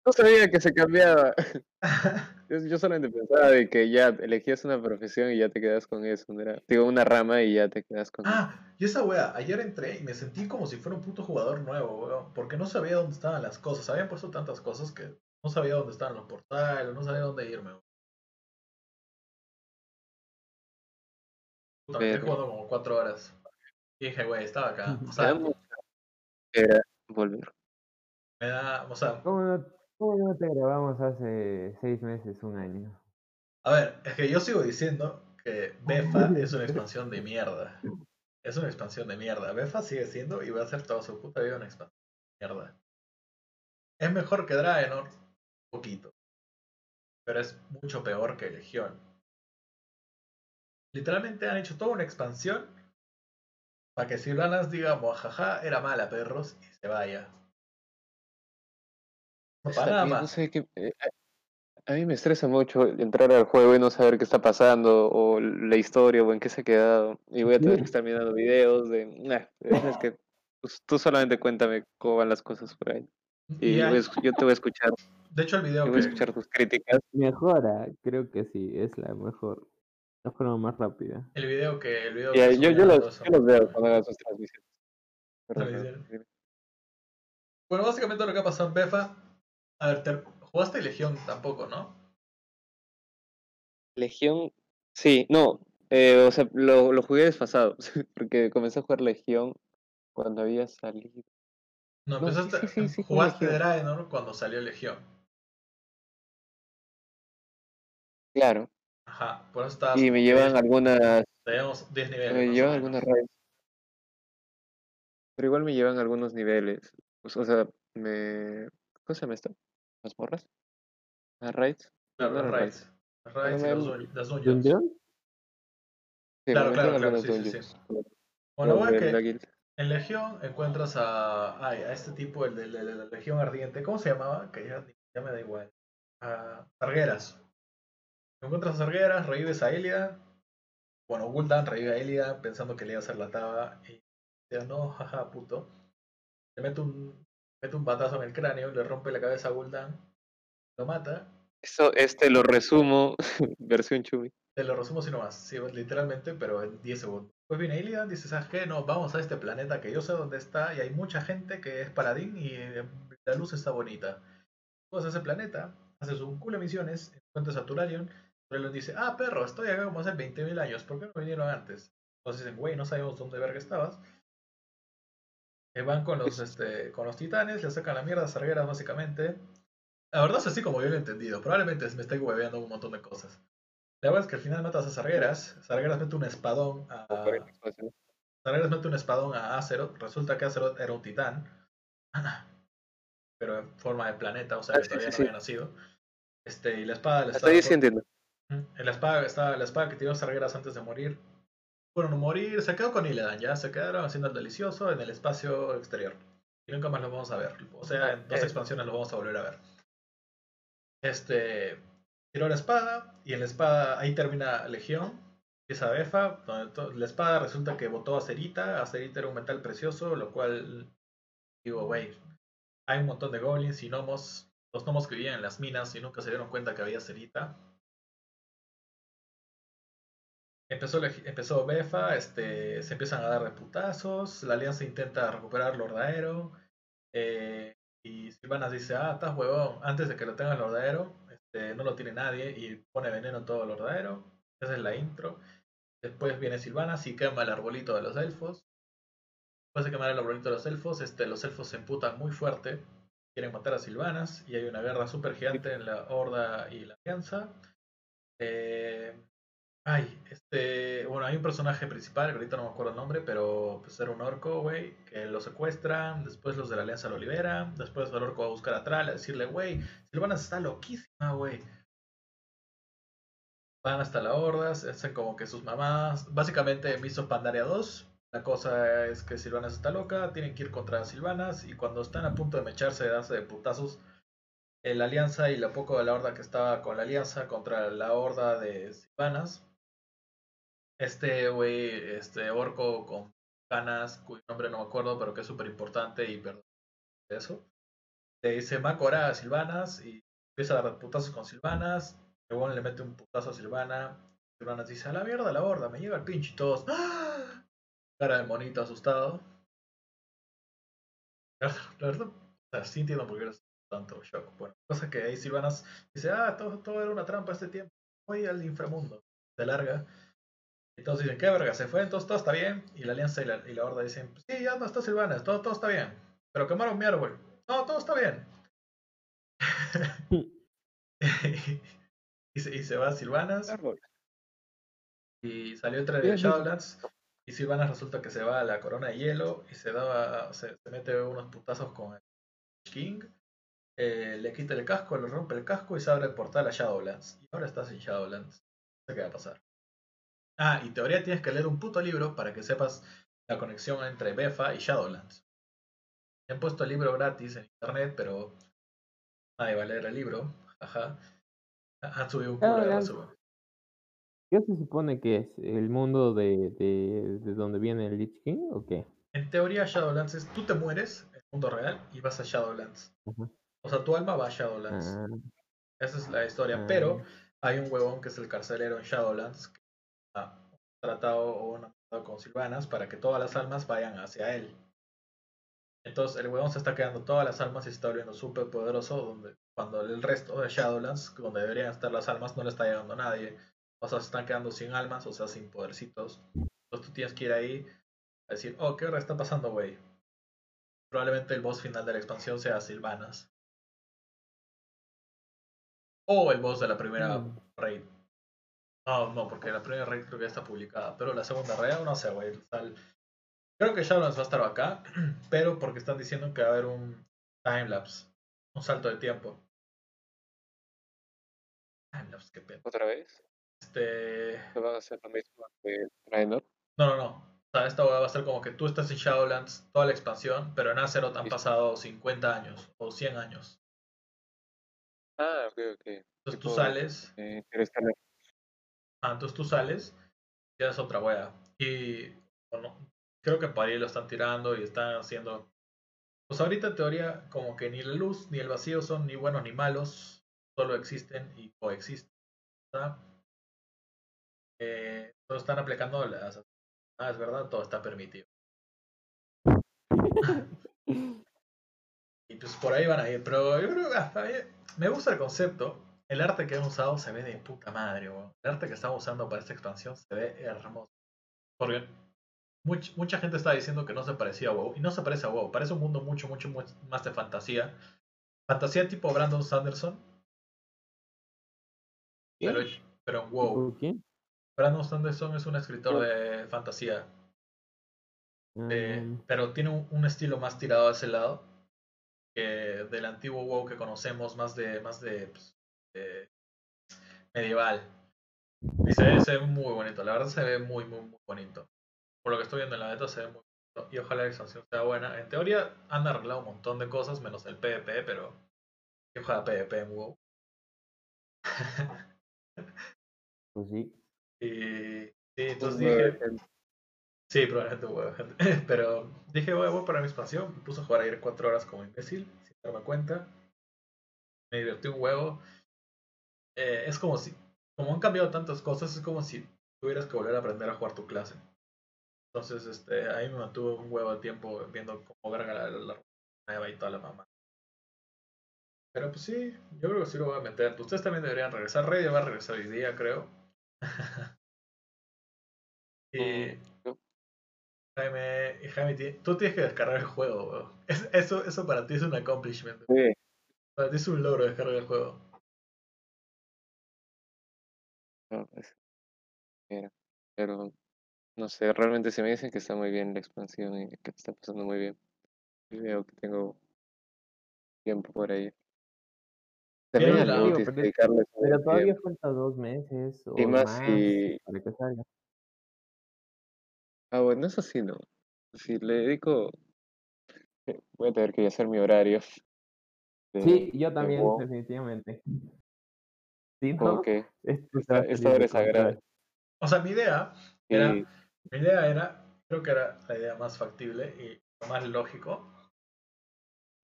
No sabía que se cambiaba. Yo, yo solamente pensaba de que ya elegías una profesión y ya te quedas con eso. ¿no era? Digo, una rama y ya te quedas con eso. ah, y esa wea, ayer entré y me sentí como si fuera un puto jugador nuevo, weón, porque no sabía dónde estaban las cosas. Habían puesto tantas cosas que no sabía dónde estaban los portales, no sabía dónde irme. weón. Puta, me jugando como cuatro horas. Y dije, güey, estaba acá. O sea, era volver. me da, o sea, ¿Cómo no, cómo no te grabamos hace seis meses, un año? A ver, es que yo sigo diciendo que Befa es una expansión de mierda. Es una expansión de mierda. Befa sigue siendo y va a ser toda su puta vida una expansión de mierda. Es mejor que Draenor, un poquito. Pero es mucho peor que Legión. Literalmente han hecho toda una expansión para que Sylvanas diga, jaja, era mala, perros, y se vaya. No para nada no más. sé qué. eh, a- mí me estresa mucho entrar al juego y no saber qué está pasando, o la historia, o en qué se ha quedado. Y voy a tener que estar mirando videos de. Nah, es que pues, tú solamente cuéntame cómo van las cosas por ahí. Y Y yo, hay- te voy a escuchar, de hecho, el video yo voy a que, escuchar tus críticas. Mejora, creo que sí, es la mejor, la forma más rápida. el video que, el video que yo, los, todos yo los veo cuando hagan sus transmisiones. Bueno, básicamente lo que ha pasado en Befa. A ver, te- jugaste Legión tampoco, ¿no? Legión, sí, no, eh, o sea, lo, lo jugué desfasado, porque comencé a jugar Legión cuando había salido. No, No, sí, empezaste. sí, sí, sí, jugaste. Draenor cuando salió Legión. Claro, Ajá, por eso estabas. y me llevan algunas, Teníamos 10 niveles. me llevan algunas raids. Pero igual me llevan algunos niveles. O o sea, me. ¿Cómo se llama esto? ¿Las morras? ¿Las raids? Claro, eran raids. Los raids y las dungeons. Claro, claro, claro, sí, sí, sí. Bueno, bueno, que en Legión encuentras a. Ay, a este tipo, el de, la Legión Ardiente. ¿Cómo se llamaba? Que ya, ya me da igual. A Sargueras. Encuentras a Sargueras, revives a Elida. Bueno, Gul'dan revive a Elida pensando que le iba a hacer la taba. Y dice, no, jaja, puto. Le mete un, mete un batazo en el cráneo, le rompe la cabeza a Gul'dan. Lo mata. Eso, este lo resumo, versión chumi. Te lo resumo así nomás, sí, literalmente, pero en 10 segundos. Pues viene Illidan, dice, ¿sabes qué? No, vamos a este planeta que yo sé dónde está y hay mucha gente que es paladín y eh, la luz está bonita. Vas a ese planeta, haces un culo de misiones, encuentras a Turalion, Turalion dice, ah, perro, estoy acá como hace 20.000 años, ¿por qué no vinieron antes? Entonces dicen, güey, no sabemos dónde verga estabas. Eh, van con los, este, con los titanes, le sacan la mierda a Sargueras básicamente. La verdad es así como yo lo he entendido, probablemente me estoy hueveando un montón de cosas. La verdad es que al final matas a Sargueras. Sargueras mete un espadón a. Sargeras mete un espadón a Azeroth. Resulta que Azeroth era un titán. Pero en forma de planeta, o sea Ah, que sí, todavía sí, no sí. había nacido. Este, y la espada le Hasta estaba. ahí. En la espada, estaba, la espada que tiró Sargeras antes de morir. Fueron a morir, se quedó con Illidan, ya se quedaron haciendo el delicioso en el espacio exterior. Y nunca más los vamos a ver. O sea, en dos expansiones los vamos a volver a ver. Este. Tiró la espada, y en la espada ahí termina Legión. Empieza Befa, donde la espada resulta que botó a Cerita. A Cerita era un metal precioso, lo cual. Digo, güey. Hay un montón de goblins y gnomos. Los gnomos que vivían en las minas y nunca se dieron cuenta que había Cerita. Empezó, empezó Befa, este, se empiezan a dar de putazos, la alianza intenta recuperar Lordaero, eh, y Silvanas dice, ah, estás huevón, antes de que lo tenga Lordaero, este, no lo tiene nadie, y pone veneno en todo Lordaero, esa es la intro. Después viene Silvanas y quema el arbolito de los elfos. Después de quemar el arbolito de los elfos, este, los elfos se emputan muy fuerte, quieren matar a Silvanas, y hay una guerra súper gigante en la Horda y la Alianza. Eh, Ay, este. Bueno, hay un personaje principal, ahorita no me acuerdo el nombre, pero pues era un orco, güey, que lo secuestran, después los de la alianza lo liberan, después el orco va a buscar a Tral a decirle, güey, Silvanas está loquísima, güey. Van hasta la horda, hacen como que sus mamás. Básicamente, Miso Pandaria 2. La cosa es que Silvanas está loca, tienen que ir contra Silvanas, y cuando están a punto de mecharse, darse de putazos, la alianza y la poco de la horda que estaba con la alianza contra la horda de Silvanas este güey, este orco con canas, cuyo nombre no me acuerdo, pero que es súper importante y perdón eso. Le dice Macora a Silvanas y empieza a dar putazos con Silvanas. Luego le mete un putazo a Silvana. Silvanas dice, a la mierda la borda, me llega el pinche y todos. ¡Ah! Cara de monito asustado. La verdad, sí entiendo por qué eres tanto shock. Bueno, cosa que ahí Silvanas dice, ah, todo, todo era una trampa este tiempo. Voy al inframundo. Se larga entonces dicen, ¿qué verga? Se fue, entonces todo está bien. Y la alianza y la, y la horda dicen, sí, ya no está Silvanas, todo, todo está bien. Pero quemaron mi árbol. No, todo está bien. y, se, y, se, va a Silvanas. Y salió el trailer de Shadowlands. Y Silvanas resulta que se va a la corona de hielo y se da se, se mete unos putazos con el King. Eh, le quita el casco, le rompe el casco y se abre el portal a Shadowlands. Y ahora estás en Shadowlands. No sé qué va a pasar. Ah, y teoría tienes que leer un puto libro para que sepas la conexión entre Befa y Shadowlands. Han puesto el libro gratis en internet, pero nadie va a leer el libro. Ajá. Han subido un culo de basura. ¿Qué se supone que es? ¿El mundo de, de, de donde viene el Lich King o qué? En teoría, Shadowlands es tú te mueres en el mundo real y vas a Shadowlands. O sea, tu alma va a Shadowlands. Ah. Esa es la historia. Pero ah. hay un huevón que es el carcelero en Shadowlands tratado o un tratado con Silvanas para que todas las almas vayan hacia él. Entonces el huevón se está quedando todas las almas y se está volviendo súper poderoso donde cuando el resto de Shadowlands, donde deberían estar las almas, no le está llegando a nadie. O sea, se están quedando sin almas, o sea, sin podercitos. Entonces tú tienes que ir ahí a decir, oh, ¿qué hora está pasando, güey? Probablemente el boss final de la expansión sea Silvanas. O el boss de la primera mm. raid. No, no, porque la primera raid creo que ya está publicada. Pero la segunda raid no sé, güey. Creo que Shadowlands va a estar acá. Pero porque están diciendo que va a haber un timelapse. Un salto de tiempo. Timelapse, qué pena. ¿Otra vez? Este. ¿Va a ser lo mismo que? No, no, no. O sea, esta va a ser como que tú estás en Shadowlands, toda la expansión, pero en Azeroth han pasado 50 años o 100 años. Ah, ok, ok. Entonces tú sales. Eh, Ah, entonces tú sales y haces otra wea. Y bueno, creo que para ahí lo están tirando y están haciendo. Pues ahorita en teoría, como que ni la luz ni el vacío son ni buenos ni malos, solo existen y coexisten. ¿verdad? Eh, están aplicando las. Ah, es verdad, todo está permitido. y pues por ahí van a ir, pero yo creo que ah, me gusta el concepto el arte que han usado se ve de puta madre, El arte que estamos usando para esta expansión se ve hermoso. Porque mucha gente está diciendo que no se parecía a WoW. Y no se parece a WoW. Parece un mundo mucho, mucho, más de fantasía. Fantasía tipo Brandon Sanderson. Pero, pero en WoW. Brandon Sanderson es un escritor de fantasía. Eh, mm. pero tiene un, un, estilo más tirado a ese lado que del antiguo WoW que conocemos, más de, más de pues, este, medieval. Y se ve, muy bonito, la verdad se ve muy, muy, muy bonito. Por lo que estoy viendo en la beta se ve muy bonito. Y ojalá la expansión sea buena. En teoría han arreglado un montón de cosas, menos el PvP, pero yo juega PvP en WoW. pues sí. Y sí, entonces dije. Sí, probablemente huevo. Pero dije, voy, voy para mi expansión. Me puse a jugar ayer cuatro horas como imbécil, sin darme cuenta. Me divertí un huevo. Eh, es como si, como han cambiado tantas cosas, es como si tuvieras que volver a aprender a jugar tu clase. Entonces, este, ahí me mantuve un huevo de tiempo viendo cómo verga la, la, nueva y toda la mamá. Pero pues sí, yo creo que sí lo voy a meter. Ustedes también deberían regresar. Rey va a regresar hoy día, creo. y Jaime, Jaime, tú tienes que descargar el juego, eso, eso para ti es un accomplishment. Para ti es un logro descargar el juego. No, es era. Pero no sé, realmente se me dicen que está muy bien la expansión y que está pasando muy bien. Y veo que tengo tiempo por ahí. También Pero la- dedicarle todavía tiempo. falta dos meses o Y más más si- para que salga. Ah, bueno, eso sí, no. Si le dedico, eh, voy a tener que hacer mi horario. de- Sí, yo de también, WoW, definitivamente. Sí, ¿no? se esta, hora es sagrada. O sea, mi idea era, mi idea era, creo que era la idea más factible y lo más lógico.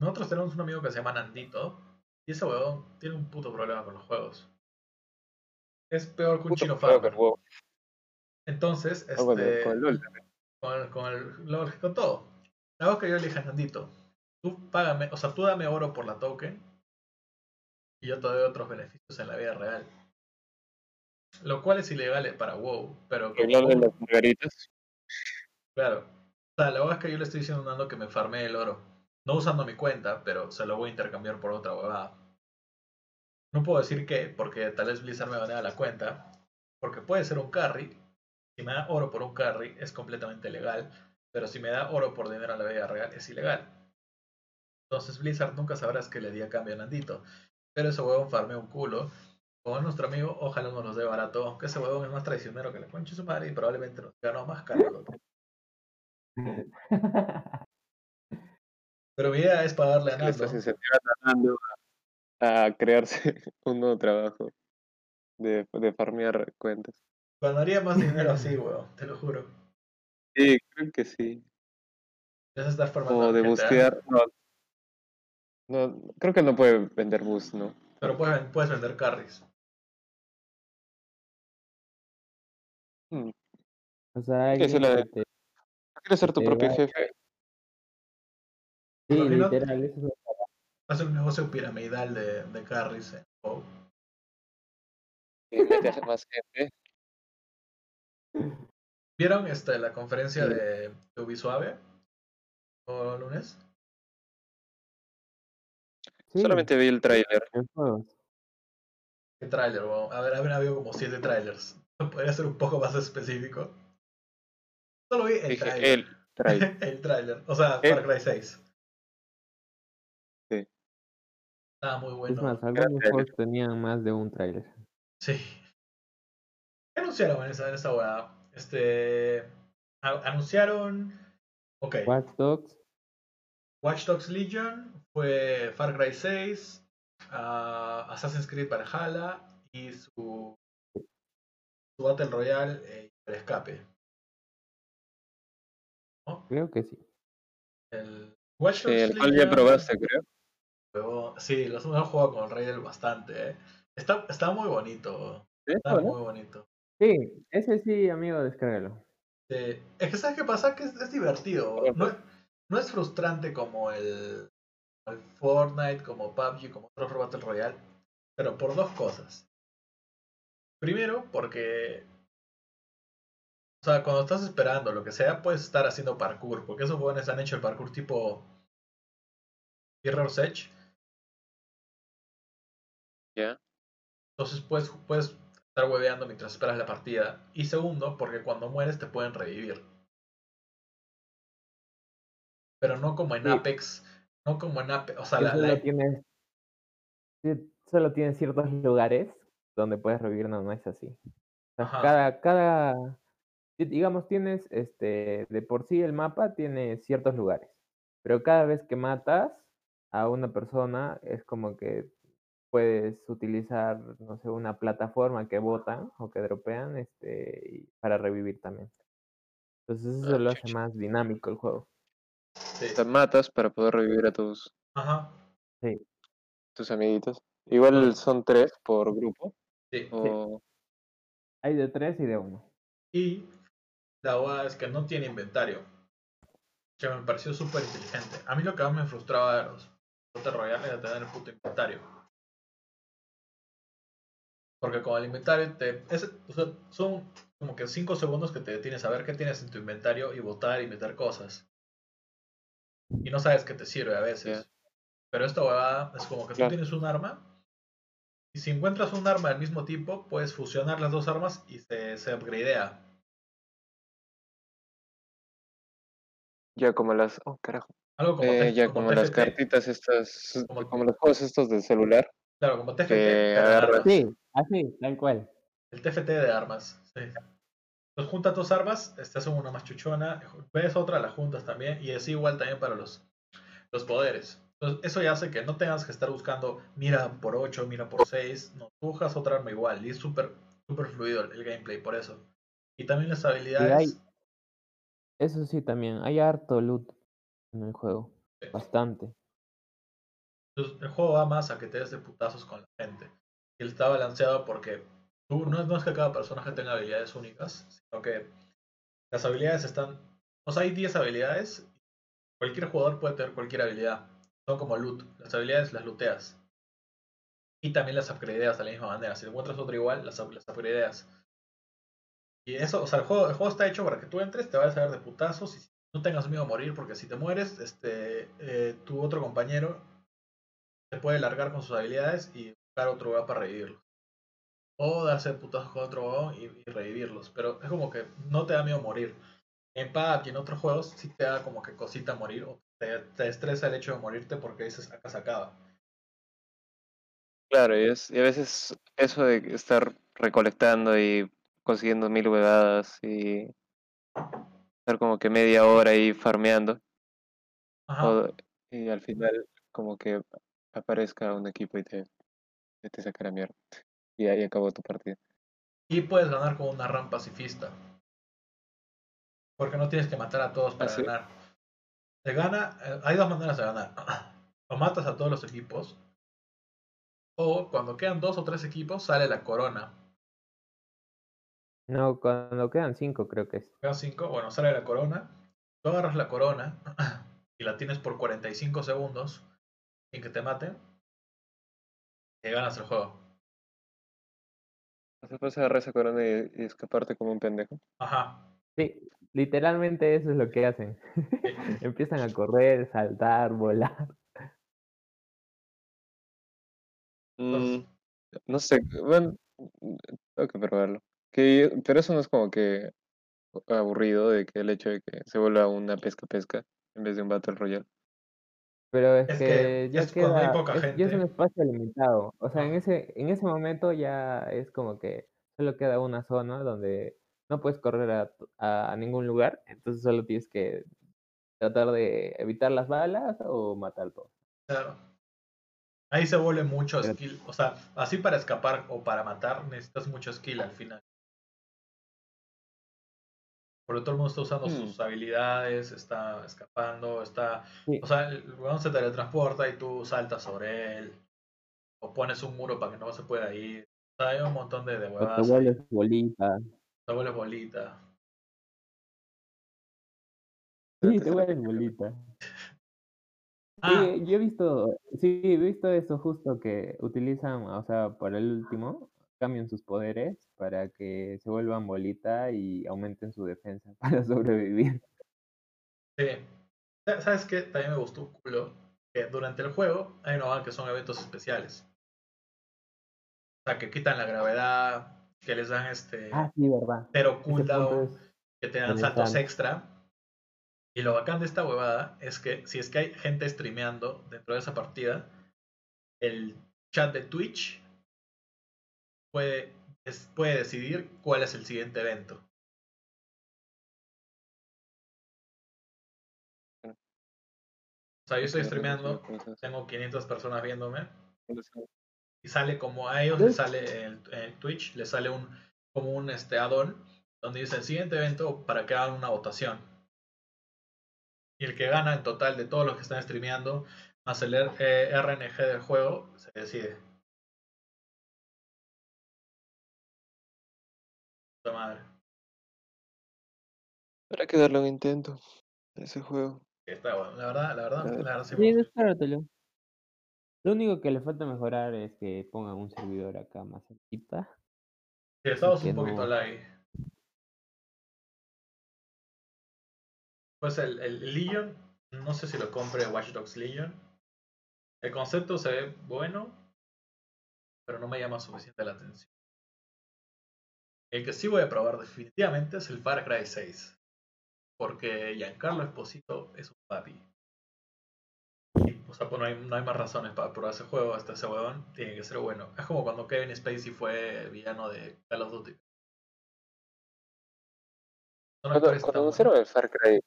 Nosotros tenemos un amigo que se llama Nandito y ese huevón tiene un puto problema con los juegos. Es peor que un puto chino farmer. Entonces, este, con el LOL con el, con el, lo- con todo. La cosa que yo le dije a Nandito, tú págame, o sea, tú dame oro por la token y yo te doy otros beneficios en la vida real. Lo cual es ilegal para WoW, pero como de las margaritas. claro. O sea, la verdad es que yo le estoy diciendo a Nando que me farmee el oro. No usando mi cuenta, pero se lo voy a intercambiar por otra huevada. No puedo decir qué, porque tal vez Blizzard me banea la cuenta. Porque puede ser un carry. Si me da oro por un carry, es completamente legal. Pero si me da oro por dinero en la vida real, es ilegal. Entonces Blizzard nunca sabrás que le di a cambio a Nandito. Pero ese huevón farmea un culo. Como nuestro amigo, ojalá no nos dé barato. Aunque ese huevón es más traicionero que la concha de su madre y probablemente nos ganó más caro. Pero mi idea es pagarle a estás Nando. incentivando a Nando a, a crearse un nuevo trabajo de, de farmear cuentas. Ganaría más dinero así, weón, te lo juro. Sí, creo que sí. Ya se está formando. Como de GTA, bustear. No, no, creo que no puede vender boost, ¿no? Pero puedes, puedes vender carries. Hmm. O sea, Sí, esa es la de- te- ¿Quieres ser tu propio jefe? Sí, Imagino- literal, eso es Hace un negocio piramidal de, de carries. en WoW. Y mete a más gente. ¿Vieron este, la conferencia Sí. de, de Ubisuave? ¿O lunes? Sí, Solamente vi el tráiler. ¿Qué tráiler, weón? A ver, habrán habido como siete trailers. ¿Podría ser un poco más específico? Solo vi el Dije, tráiler. el tráiler. O sea, El- Far Cry 6. Sí. Estaba muy Es bueno. más, algunos juegos tenían más de un tráiler. Sí. ¿Qué anunciaron en esa, en esa weá? Este. a- anunciaron. Ok. Watch Dogs, Watch Dogs Legion fue Far Cry 6, ah, Assassin's Creed Valhalla y su, su Battle Royale eh, el escape. ¿No? creo que sí. El Watch Sí, Dogs el cual ya probaste, creo. juego- Sí, los hemos jugado con el bastante. eh. Está, está muy bonito. ¿Sí? Está ¿Verdad? muy bonito. Sí, ese sí, amigo, descárgalo. Sí. Es que ¿sabes qué pasa? Que es, es divertido. Ajá. No, es- no es frustrante como el, el Fortnite, como PUBG, como otro Battle Royale. Pero por dos cosas. Primero, porque... O sea, cuando estás esperando lo que sea, puedes estar haciendo parkour. Porque esos jóvenes han hecho el parkour tipo... Mirror's Edge. Ya. Entonces puedes, puedes estar hueveando mientras esperas la partida. Y segundo, porque cuando mueres te pueden revivir. Pero no como en. Apex. No como en Apex. O sea, la, solo la- tienes solo tienes ciertos lugares donde puedes revivir, no, no es así. O sea, Ajá. cada, cada, di- digamos, tienes, este, de por sí el mapa tiene ciertos lugares, pero cada vez que matas a una persona es como que puedes utilizar, no sé, una plataforma que botan o que dropean, este, para revivir también. Entonces eso Ah, lo hace más dinámico el juego. Sí. Te matas para poder revivir a tus, Ajá. tus amiguitos. Igual son tres por grupo. Sí. O... Hay de tres y de uno. Y la verdad es que no tiene inventario. Que me pareció súper inteligente. A mí lo que más me frustraba de los Battle Royale era tener el puto inventario. Porque con el inventario te, es- o sea, son como que 5 segundos que te detienes a ver qué tienes en tu inventario y votar y meter cosas. Y no sabes qué te sirve a veces. Pero esta huevada es como que tú tienes un arma Y si encuentras un arma del mismo tipo, puedes fusionar las dos armas y se, se upgradea. Ya como las. Oh, carajo. Algo como, Eh, ya como como las cartitas estas. Como- Como los juegos estos de celular. Claro, como TFT. que de armas. Sí, así, tal cual. El TFT de armas. Sí. Entonces juntas tus armas, te hacen una más chuchona, ves otra, la juntas también, y es igual también para los, los poderes. Entonces eso ya hace que no tengas que estar buscando mira por 8, mira por 6, no, buscas otra arma igual, y es súper súper fluido el, el gameplay por eso. Y también las habilidades. hay- Eso sí, también, hay harto loot en el juego. Sí. Bastante. Entonces, el juego va más a que te des de putazos con la gente. Y él está balanceado porque no, es- que cada personaje tenga habilidades únicas, sino que las habilidades están. O sea, hay 10 habilidades. Cualquier jugador puede tener cualquier habilidad. Son como loot. Las habilidades las looteas. Y también las upgradeas de la misma manera. Si encuentras otra igual, las, las upgradeas. Y eso, o sea, el juego, el juego está hecho para que tú entres, te vayas a ver de putazos y no tengas miedo a morir, porque si te mueres, este, eh, tu otro compañero se puede largar con sus habilidades y buscar otro lugar para revivirlos. O darse putazos con otro huevón y, y revivirlos. Pero es como que no te da miedo morir. En PUBG y en otros juegos sí te da como que cosita morir. O te, te estresa el hecho de morirte porque dices acá se acaba. Claro, y, es, y a veces eso de estar recolectando y consiguiendo mil huevadas y estar como que media hora ahí farmeando Ajá. y al final como que aparezca un equipo y te, te saca la mierda. Y ahí acabó tu partida. Y puedes ganar con una RAM pacifista. Porque no tienes que matar a todos para ¿Ah, sí? ganar. Se gana, eh, hay dos maneras de ganar. O matas a todos los equipos. O cuando quedan dos o tres equipos sale la corona. No, cuando quedan cinco creo que es. Quedan cinco, bueno, sale la corona. Tú agarras la corona y la tienes por 45 segundos sin que te maten. Y ganas el juego. Puedes agarrar esa corona y, y escaparte como un pendejo. Ajá. Sí, literalmente eso es lo que hacen. Empiezan a correr, saltar, volar. Mm, no sé, bueno, tengo que probarlo. Que, pero eso no es como que aburrido de que el hecho de que se vuelva una pesca-pesca en vez de un Battle Royale. Pero es, Es que, que ya es queda, poca es, ya es un gente. espacio limitado. O sea, en ese, en ese momento ya es como que solo queda una zona donde no puedes correr a, a ningún lugar. Entonces solo tienes que tratar de evitar las balas o matar todo. Claro. Ahí se vuelve mucho Pero- skill. O sea, así para escapar o para matar necesitas mucho skill al final. Porque todo el mundo está usando Mm. sus habilidades, está escapando, está... Sí. O sea, el weón se teletransporta y tú saltas sobre él. O pones un muro para que no se pueda ir. O sea, hay un montón de, de te huevadas. ahí. vuelves bolita. Te vuelves bolita. Sí, te vuelves bolita. Ah, Sí, yo he visto, sí, he visto eso justo que utilizan, o sea, para el último, cambian sus poderes para que se vuelvan bolita y aumenten su defensa para sobrevivir. sí. Sa- ¿Sabes qué? También me gustó un culo. Que durante el juego hay una que son eventos especiales. O sea, que quitan la gravedad, que les dan este Ah, sí, verdad. cero cooldown, es- que te dan saltos extra. Y lo bacán de esta huevada es que si es que hay gente streameando dentro de esa partida, el chat de Twitch puede, es- puede decidir cuál es el siguiente evento. O sea, yo estoy streameando, tengo 500 personas viéndome y sale como a ellos les sale en el, Twitch, les sale un como un este add-on donde dice el siguiente evento para que hagan una votación. Y el que gana en total de todos los que están streameando, más el RNG del juego, se decide. Madre. Habrá que darle un intento a ese juego. Está bueno. La verdad, la verdad, la verdad sí me Sí, descárgatelo. Lo único que le falta mejorar es que pongan un servidor acá más cerquita. Sí, estamos un poquito no- lag. Pues el, el Legion, no sé si lo compre Watch Dogs Legion. El concepto se ve bueno, pero no me llama suficiente la atención. El que sí voy a probar definitivamente es el Far Cry 6. Porque Giancarlo Esposito es un papi. Y, o sea, pues no hay, no hay más razones para probar ese juego. Hasta ese huevón tiene que ser bueno. Es como cuando Kevin Spacey fue villano de Call of Duty. Cuando, cuando anunciaron el Far Cry,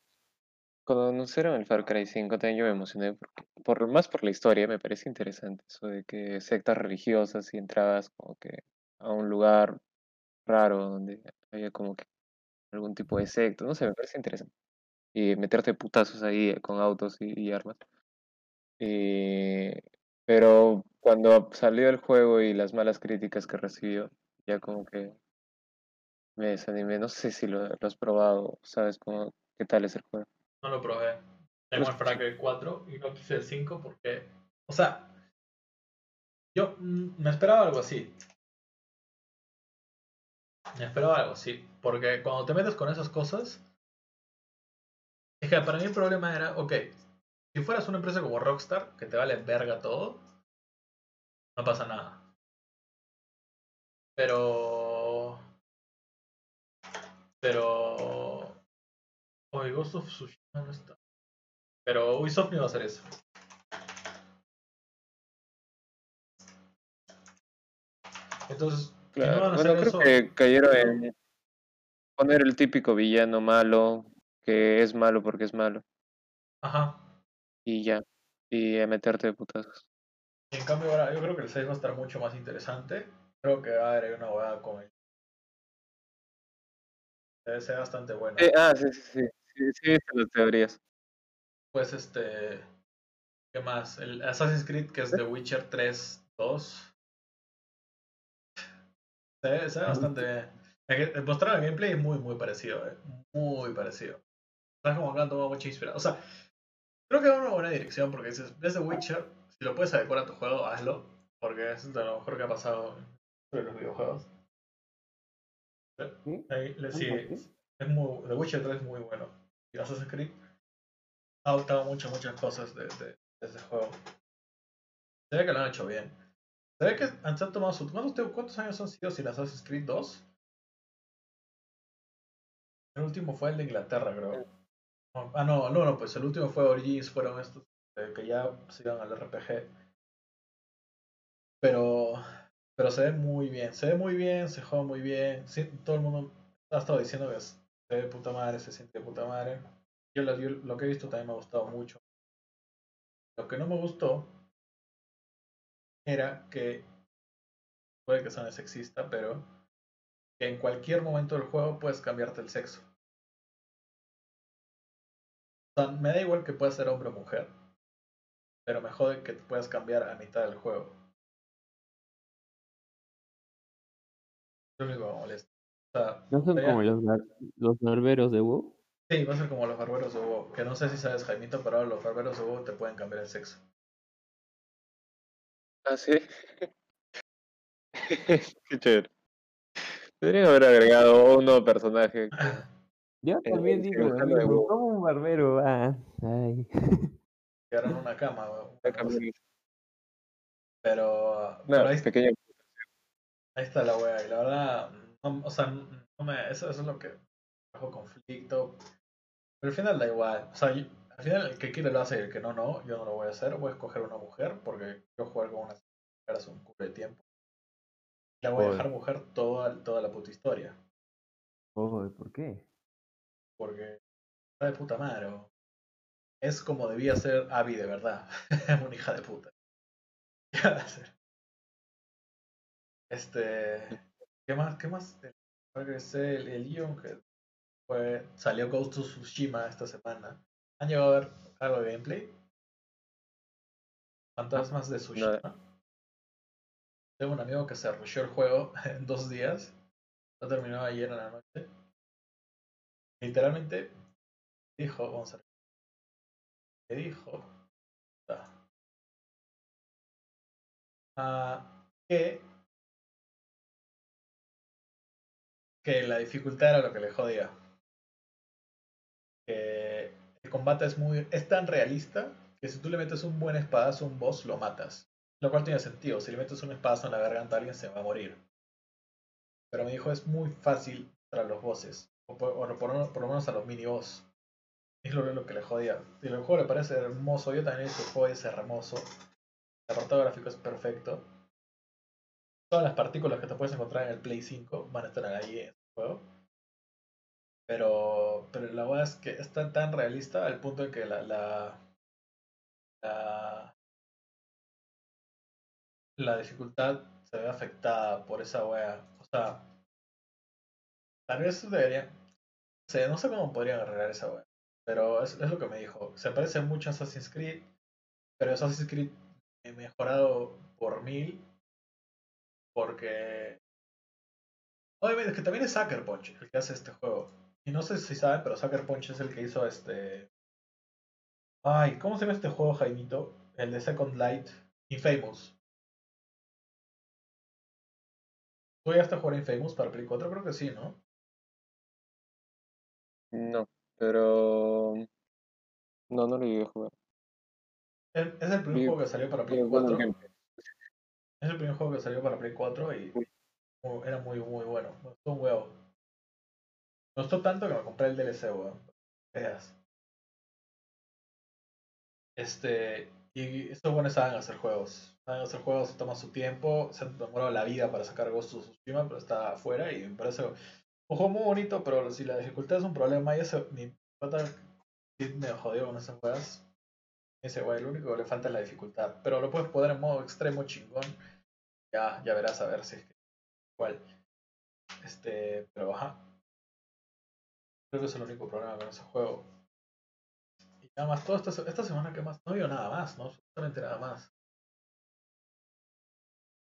cuando anunciaron el Far Cry 5, también yo me emocioné porque, por, más por la historia, me parece interesante eso de que sectas religiosas y entrabas como que a un lugar raro donde había como que algún tipo de secta, no sé, me parece interesante. Y meterte putazos ahí con autos y, y armas. Eh, pero cuando salió el juego y las malas críticas que recibió, ya como que me desanimé. No sé si lo, lo has probado, ¿sabes cómo, qué tal es el juego? No lo probé. Tengo el Far Cry 4 y no quise el 5 porque, o sea, yo mm, me esperaba algo así. Me esperaba algo así. Porque cuando te metes con esas cosas, es que para mí el problema era, ok, si fueras una empresa como Rockstar, que te vale verga todo, no pasa nada. Pero... Pero... Oye, Ghost of Tsushima no está. Pero Ubisoft no iba a hacer eso. Entonces, no Claro, bueno, hacer creo eso, que cayeron en poner el típico villano malo, que es malo porque es malo, ajá. y ya, y a meterte de putazos. En cambio ahora yo creo que el 6 va a estar mucho más interesante. Creo que va a haber una hueá con él. Debe ser bastante bueno. Eh, ah, sí, sí, sí, sí, sí, las teorías. Pues este. ¿Qué más? El Assassin's Creed que es The Witcher 3 2. Se ve, se ve bastante bien. El el mostrar el gameplay es muy, muy parecido, eh. Muy parecido. Estás como han tomado mucha inspiración. O sea, creo que va en una buena dirección porque dices, ves The Witcher, si lo puedes adecuar a tu juego, hazlo. Porque es de lo mejor que ha pasado en los videojuegos. ¿Sí? Ahí le ¿por sigue. Es muy, The Witcher 3 es muy bueno. Y Assassin's Creed ha adoptado muchas, muchas cosas de, de- de ese juego. Se ve que lo han hecho bien. Se ve que han, se han tomado su... ¿Cuántos, años han sido sin Assassin's Creed 2? El último fue el de Inglaterra, creo. Ah, no, no, no, pues el último fue Origins, fueron estos eh, que ya se iban al RPG. Pero, pero se ve muy bien, se ve muy bien, se juega muy bien. Sí, todo el mundo ha estado diciendo que se ve de puta madre, se siente de puta madre. Yo, lo- yo lo que he visto también me ha gustado mucho. Lo que no me gustó era que, puede que suene sexista, pero que en cualquier momento del juego puedes cambiarte el sexo. O sea, me da igual que puedas ser hombre o mujer, pero me jode que te puedas cambiar a mitad del juego. Lo único que me molesta. O sea, ¿No son como los, los barberos de WoW? Sí, va a ser como los barberos de WoW. Que no sé si sabes, Jaimito, pero ahora los barberos de WoW te pueden cambiar el sexo. Ah, sí. Qué chévere. Deberían haber agregado un nuevo personaje. Yo Eh, también sí, digo, WoW. como un barbero va. Ay. Que eran una cama, weón. Pero, No, pero ahí, pequeño. ahí está la wea. Y la verdad, no- o sea, no me, eso, eso es lo que trajo conflicto. Pero al final da igual. O sea, yo- al final el que quiere lo hace y el que no, no. Yo no lo voy a hacer. Voy a escoger una mujer porque quiero jugar con una mujer hace un culo de tiempo. La voy a dejar mujer toda, toda la puta historia. ¿por qué? Porque está de puta madre. o- Es como debía ser Abby de verdad. una hija de puta. ¿Qué va a hacer? Este. ¿Qué más? ¿Qué más? El, regresé el, el Ion que fue, salió Ghost of Tsushima esta semana. ¿Han llegado a ver algo de gameplay? Fantasmas de Tsushima. Tengo un amigo que se rusheó el juego en dos días. Lo terminó ayer en la noche. Literalmente dijo, vamos a ver. ¿Qué dijo? Ah. Ah, que que la dificultad era lo que le jodía. Que combate es muy es tan realista que si tú le metes un buen espadazo a un boss lo matas. Lo cual tiene sentido. Si le metes un espacio en la garganta a alguien, se va a morir. Pero me dijo, es muy fácil para los bosses. O por, lo- menos a los mini boss. Es lo, que le jodía. Si el juego le parece hermoso, yo también el juego es hermoso. El apartado gráfico es perfecto. Todas las partículas que te puedes encontrar en el Play 5 van a estar ahí en el juego. Pero, pero la verdad es que es tan, realista al punto en que la, la, la, la dificultad se ve afectada por esa wea. O sea, tal vez deberían. o no sé cómo podrían arreglar esa wea. Pero es, es lo que me dijo. Se parece mucho a Assassin's Creed. Pero Assassin's Creed he mejorado por mil. Porque. Obviamente, es que también es Sucker Punch el que hace este juego. Y no sé si saben, pero Sucker Punch es el que hizo este. Ay, ¿cómo se llama este juego, Jaimito? El de Second Light. Infamous. ¿Tú llegaste a jugar Infamous para Play 4? Creo que sí, ¿no? No, pero. No, no lo llegué a jugar. Es es el primer juego que salió para Play Muy bueno 4. gameplay. Es el primer juego que salió para Play 4 y era muy, muy bueno. Gustó un huevo. Me gustó tanto que me compré el DLC, weón. Veas. Este. Y estos buenos saben hacer juegos. Saben hacer juegos, se toman su tiempo. Se han la vida para sacar Ghost of Tsushima, pero está afuera y me parece un juego muy bonito. Pero si la dificultad es un problema, y ese. Mi pata me jodió con esas juegas. Ese güey, lo único que le falta es la dificultad. Pero lo puedes poner en modo extremo chingón. Ya, ya verás a ver si es que. cuál. Este. Pero ajá. Creo que es el único problema con ese juego. Y nada más, toda esta, esta semana que más. No vio nada más, ¿no? Absolutamente nada más.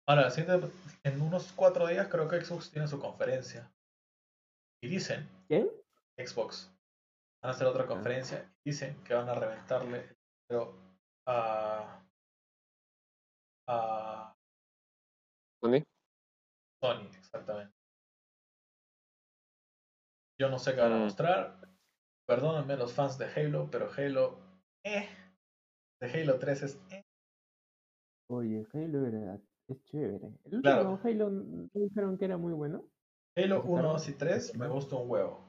Ahora, en unos cuatro días creo que Xbox tiene su conferencia. Y dicen, ¿Qué? Xbox, van a hacer otra conferencia. Y dicen que van a reventarle el cerebro a. a ¿Sony? Sony, exactamente. Yo no sé qué van a mostrar. Perdónenme los fans de Halo, pero Halo. Eh. De Halo 3 es. Eh. Oye, Halo era, es chévere. El último Claro. Halo ¿no dijeron que era muy bueno. Halo Sacaron 1, 2 y 3 me gusta un huevo.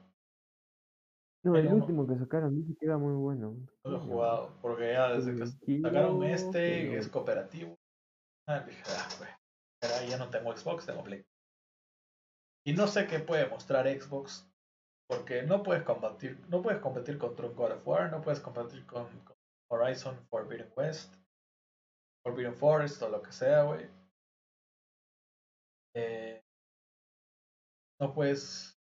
No, el último que sacaron dice que era muy bueno. No lo he jugado. Porque ya desde que sacaron este, que es cooperativo. Ah, dije, ah. Pero ahí ya no tengo Xbox, tengo Play. Y no sé qué puede mostrar Xbox. Porque no puedes combatir, no puedes competir contra un God of War, no puedes competir con, Horizon Forbidden West, Forbidden Forest o lo que sea, güey. Eh, no puedes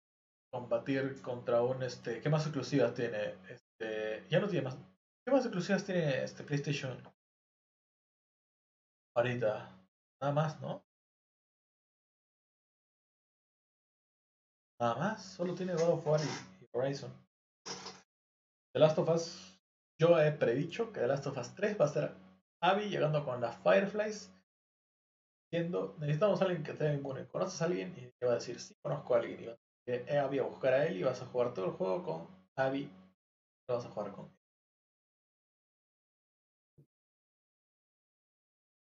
combatir contra un este. ¿Qué más exclusivas tiene? Este. Ya no tiene más. ¿Qué más exclusivas tiene este PlayStation? Ahorita. Nada más, ¿no? Nada más. Solo tiene God of War y, Horizon. The Last of Us. Yo he predicho que The Last of Us 3 va a ser Abby llegando con las Fireflies. Diciendo, necesitamos a alguien que esté inmune. ¿Conoces a alguien? Y te va a decir, sí, conozco a alguien. Y va a decir, eh, Abby a buscar a él y vas a jugar todo el juego con Abby. Lo vas a jugar con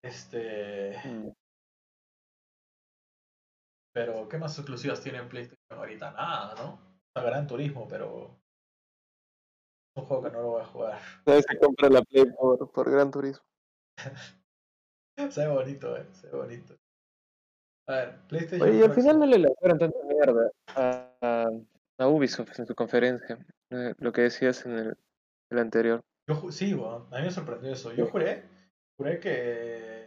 Este. Mm. Pero, ¿qué más exclusivas tiene en PlayStation ahorita? Nada, ¿no? Está Gran Turismo, pero. Es un juego que no lo voy a jugar. Nadie se compra la Play por, por Gran Turismo. Se ve bonito, eh. Se ve bonito. A ver, PlayStation. Oye, y al final no le lanzaron tanta mierda a, a, a Ubisoft en su conferencia. eh, lo que decías en el, el anterior. Yo sí, weón, a mí me sorprendió eso. Yo juré, juré que.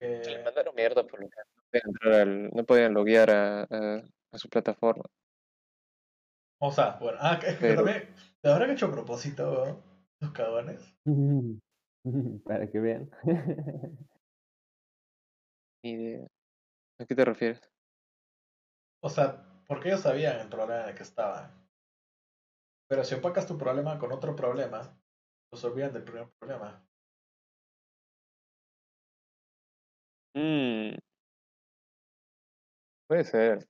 Se le mandaron mierda por lo que no podían, entrar al- no podían loguear a, a, a su plataforma. o sea, bueno, ah, que Pero- también. ¿Te habrán hecho a propósito, weón? Los cagones. Para que vean. Ni idea. ¿A qué te refieres? O sea, porque ellos sabían el problema en el que estaban. Pero si opacas tu problema con otro problema, los olvidan del primer problema. Mm. Puede ser,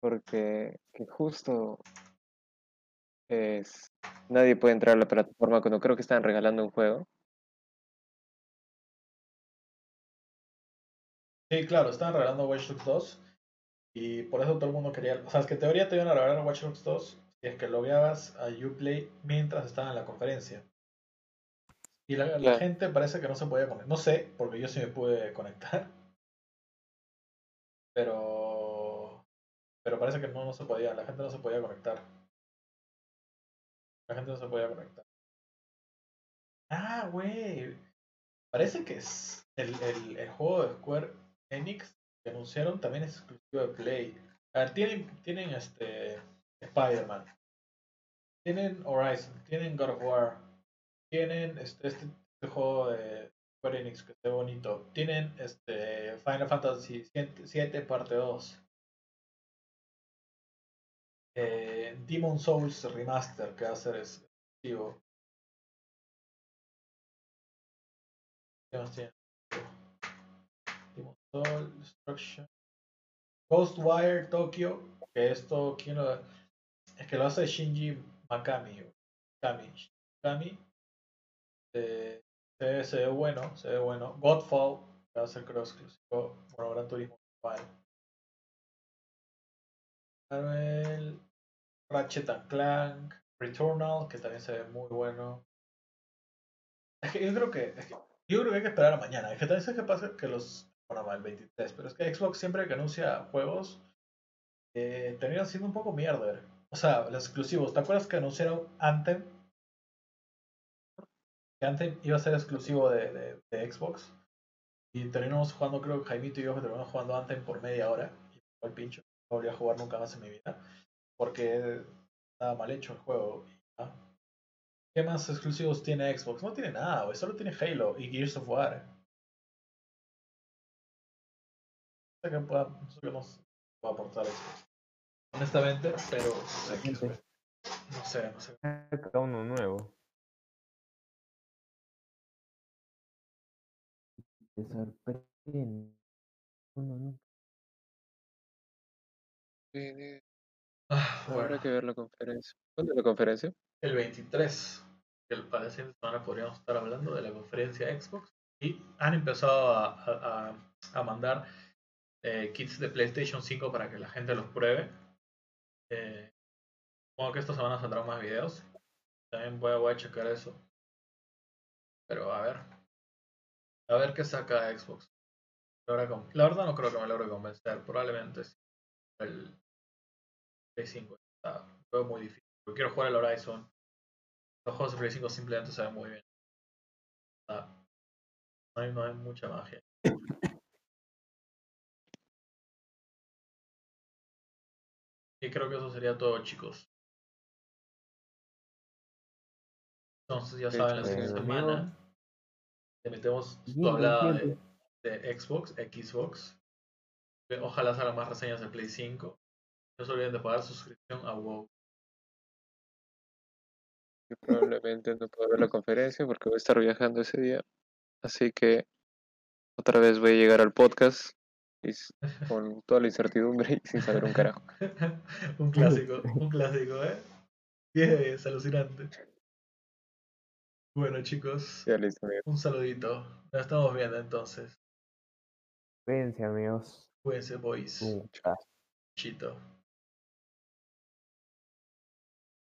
porque que justo es nadie puede entrar a la plataforma cuando creo que están regalando un juego. Sí, claro, están regalando Watch Dogs 2 y por eso todo el mundo quería, o sea, es que teoría te iban a regalar Watch Dogs 2 si es que lo veabas a Uplay mientras estaban en la conferencia. Y la, la gente parece que no se podía conectar. No sé, porque yo sí me pude conectar. Pero. Pero parece que no, no se podía. La gente no se podía conectar. La gente no se podía conectar. Ah, güey. Parece que es el, el, el juego de Square Enix que anunciaron también es exclusivo de Play. A ver, tienen, tienen este Spider-Man. Tienen Horizon, tienen God of War, tienen este, este, juego de Square Enix que está bonito, tienen este Final Fantasy 7 parte 2, eh, Demon Souls Remaster que va a ser exclusivo. ¿Qué más tiene? Demon Souls, Destruction. Ghostwire Tokyo, que esto, ¿quién lo Es que lo hace Shinji Makami. Kami. Kami. Eh, se, ve- bueno, se ve bueno. Godfall, va a ser creo exclusivo. Bueno, Gran Turismo. Marvel, Ratchet and Clank, Returnal, que también se ve muy bueno. Es que yo creo que, es yo creo que hay que esperar a mañana. Es que también sé que pasa que los. Bueno, el 23, pero es que Xbox siempre que anuncia juegos eh, terminan siendo un poco mierder. O sea, los exclusivos. ¿Te acuerdas que anunciaron Anthem? Que Anthem iba a ser exclusivo de, de, de Xbox. Y terminamos jugando, creo que Jaimito y yo terminamos jugando Anthem por media hora. Y me fue el pincho. No volví a jugar nunca más en mi vida. Porque estaba mal hecho el juego. y ya. ¿Qué más exclusivos tiene Xbox? No tiene nada, güey. Solo tiene Halo y Gears of War. No sé qué pueda, no sé qué nos pueda aportar Xbox. Honestamente, pero no sé, no sé. Saca uno nuevo. Te sorprende. Uno nunca. Eh, Ah, Habrá bueno, que ver la conferencia. ¿Cuándo es la conferencia? el 23, que para la siguiente semana podríamos estar hablando de la conferencia Xbox. Y han empezado a, a- a- a mandar eh, kits de PlayStation 5 para que la gente los pruebe. Eh, supongo que esta semana saldrán más videos. También voy a, voy a checar eso. Pero a ver. A ver qué saca Xbox. La verdad no creo que me logre convencer. Probablemente sí. El Play 5 está veo muy difícil. Porque quiero jugar el Horizon. Los juegos de Play 5 simplemente se ven muy bien. Ah, no, hay, no hay mucha magia. Y creo que eso sería todo, chicos. Entonces, ya saben, la hecho, siguiente semana metemos hablada bien, de, de Xbox, Xbox. Ojalá salgan más reseñas de Play 5. No se olviden de pagar suscripción a WoW. Yo probablemente no puedo ver la conferencia porque voy a estar viajando ese día. Así que otra vez voy a llegar al podcast y con toda la incertidumbre y sin saber un carajo. un clásico, un clásico, ¿eh? Sí, es alucinante. Bueno, chicos, Ya listo, amigo. un saludito. Nos estamos viendo entonces. Cuídense, amigos. Cuídense, boys. Un chas. Chito.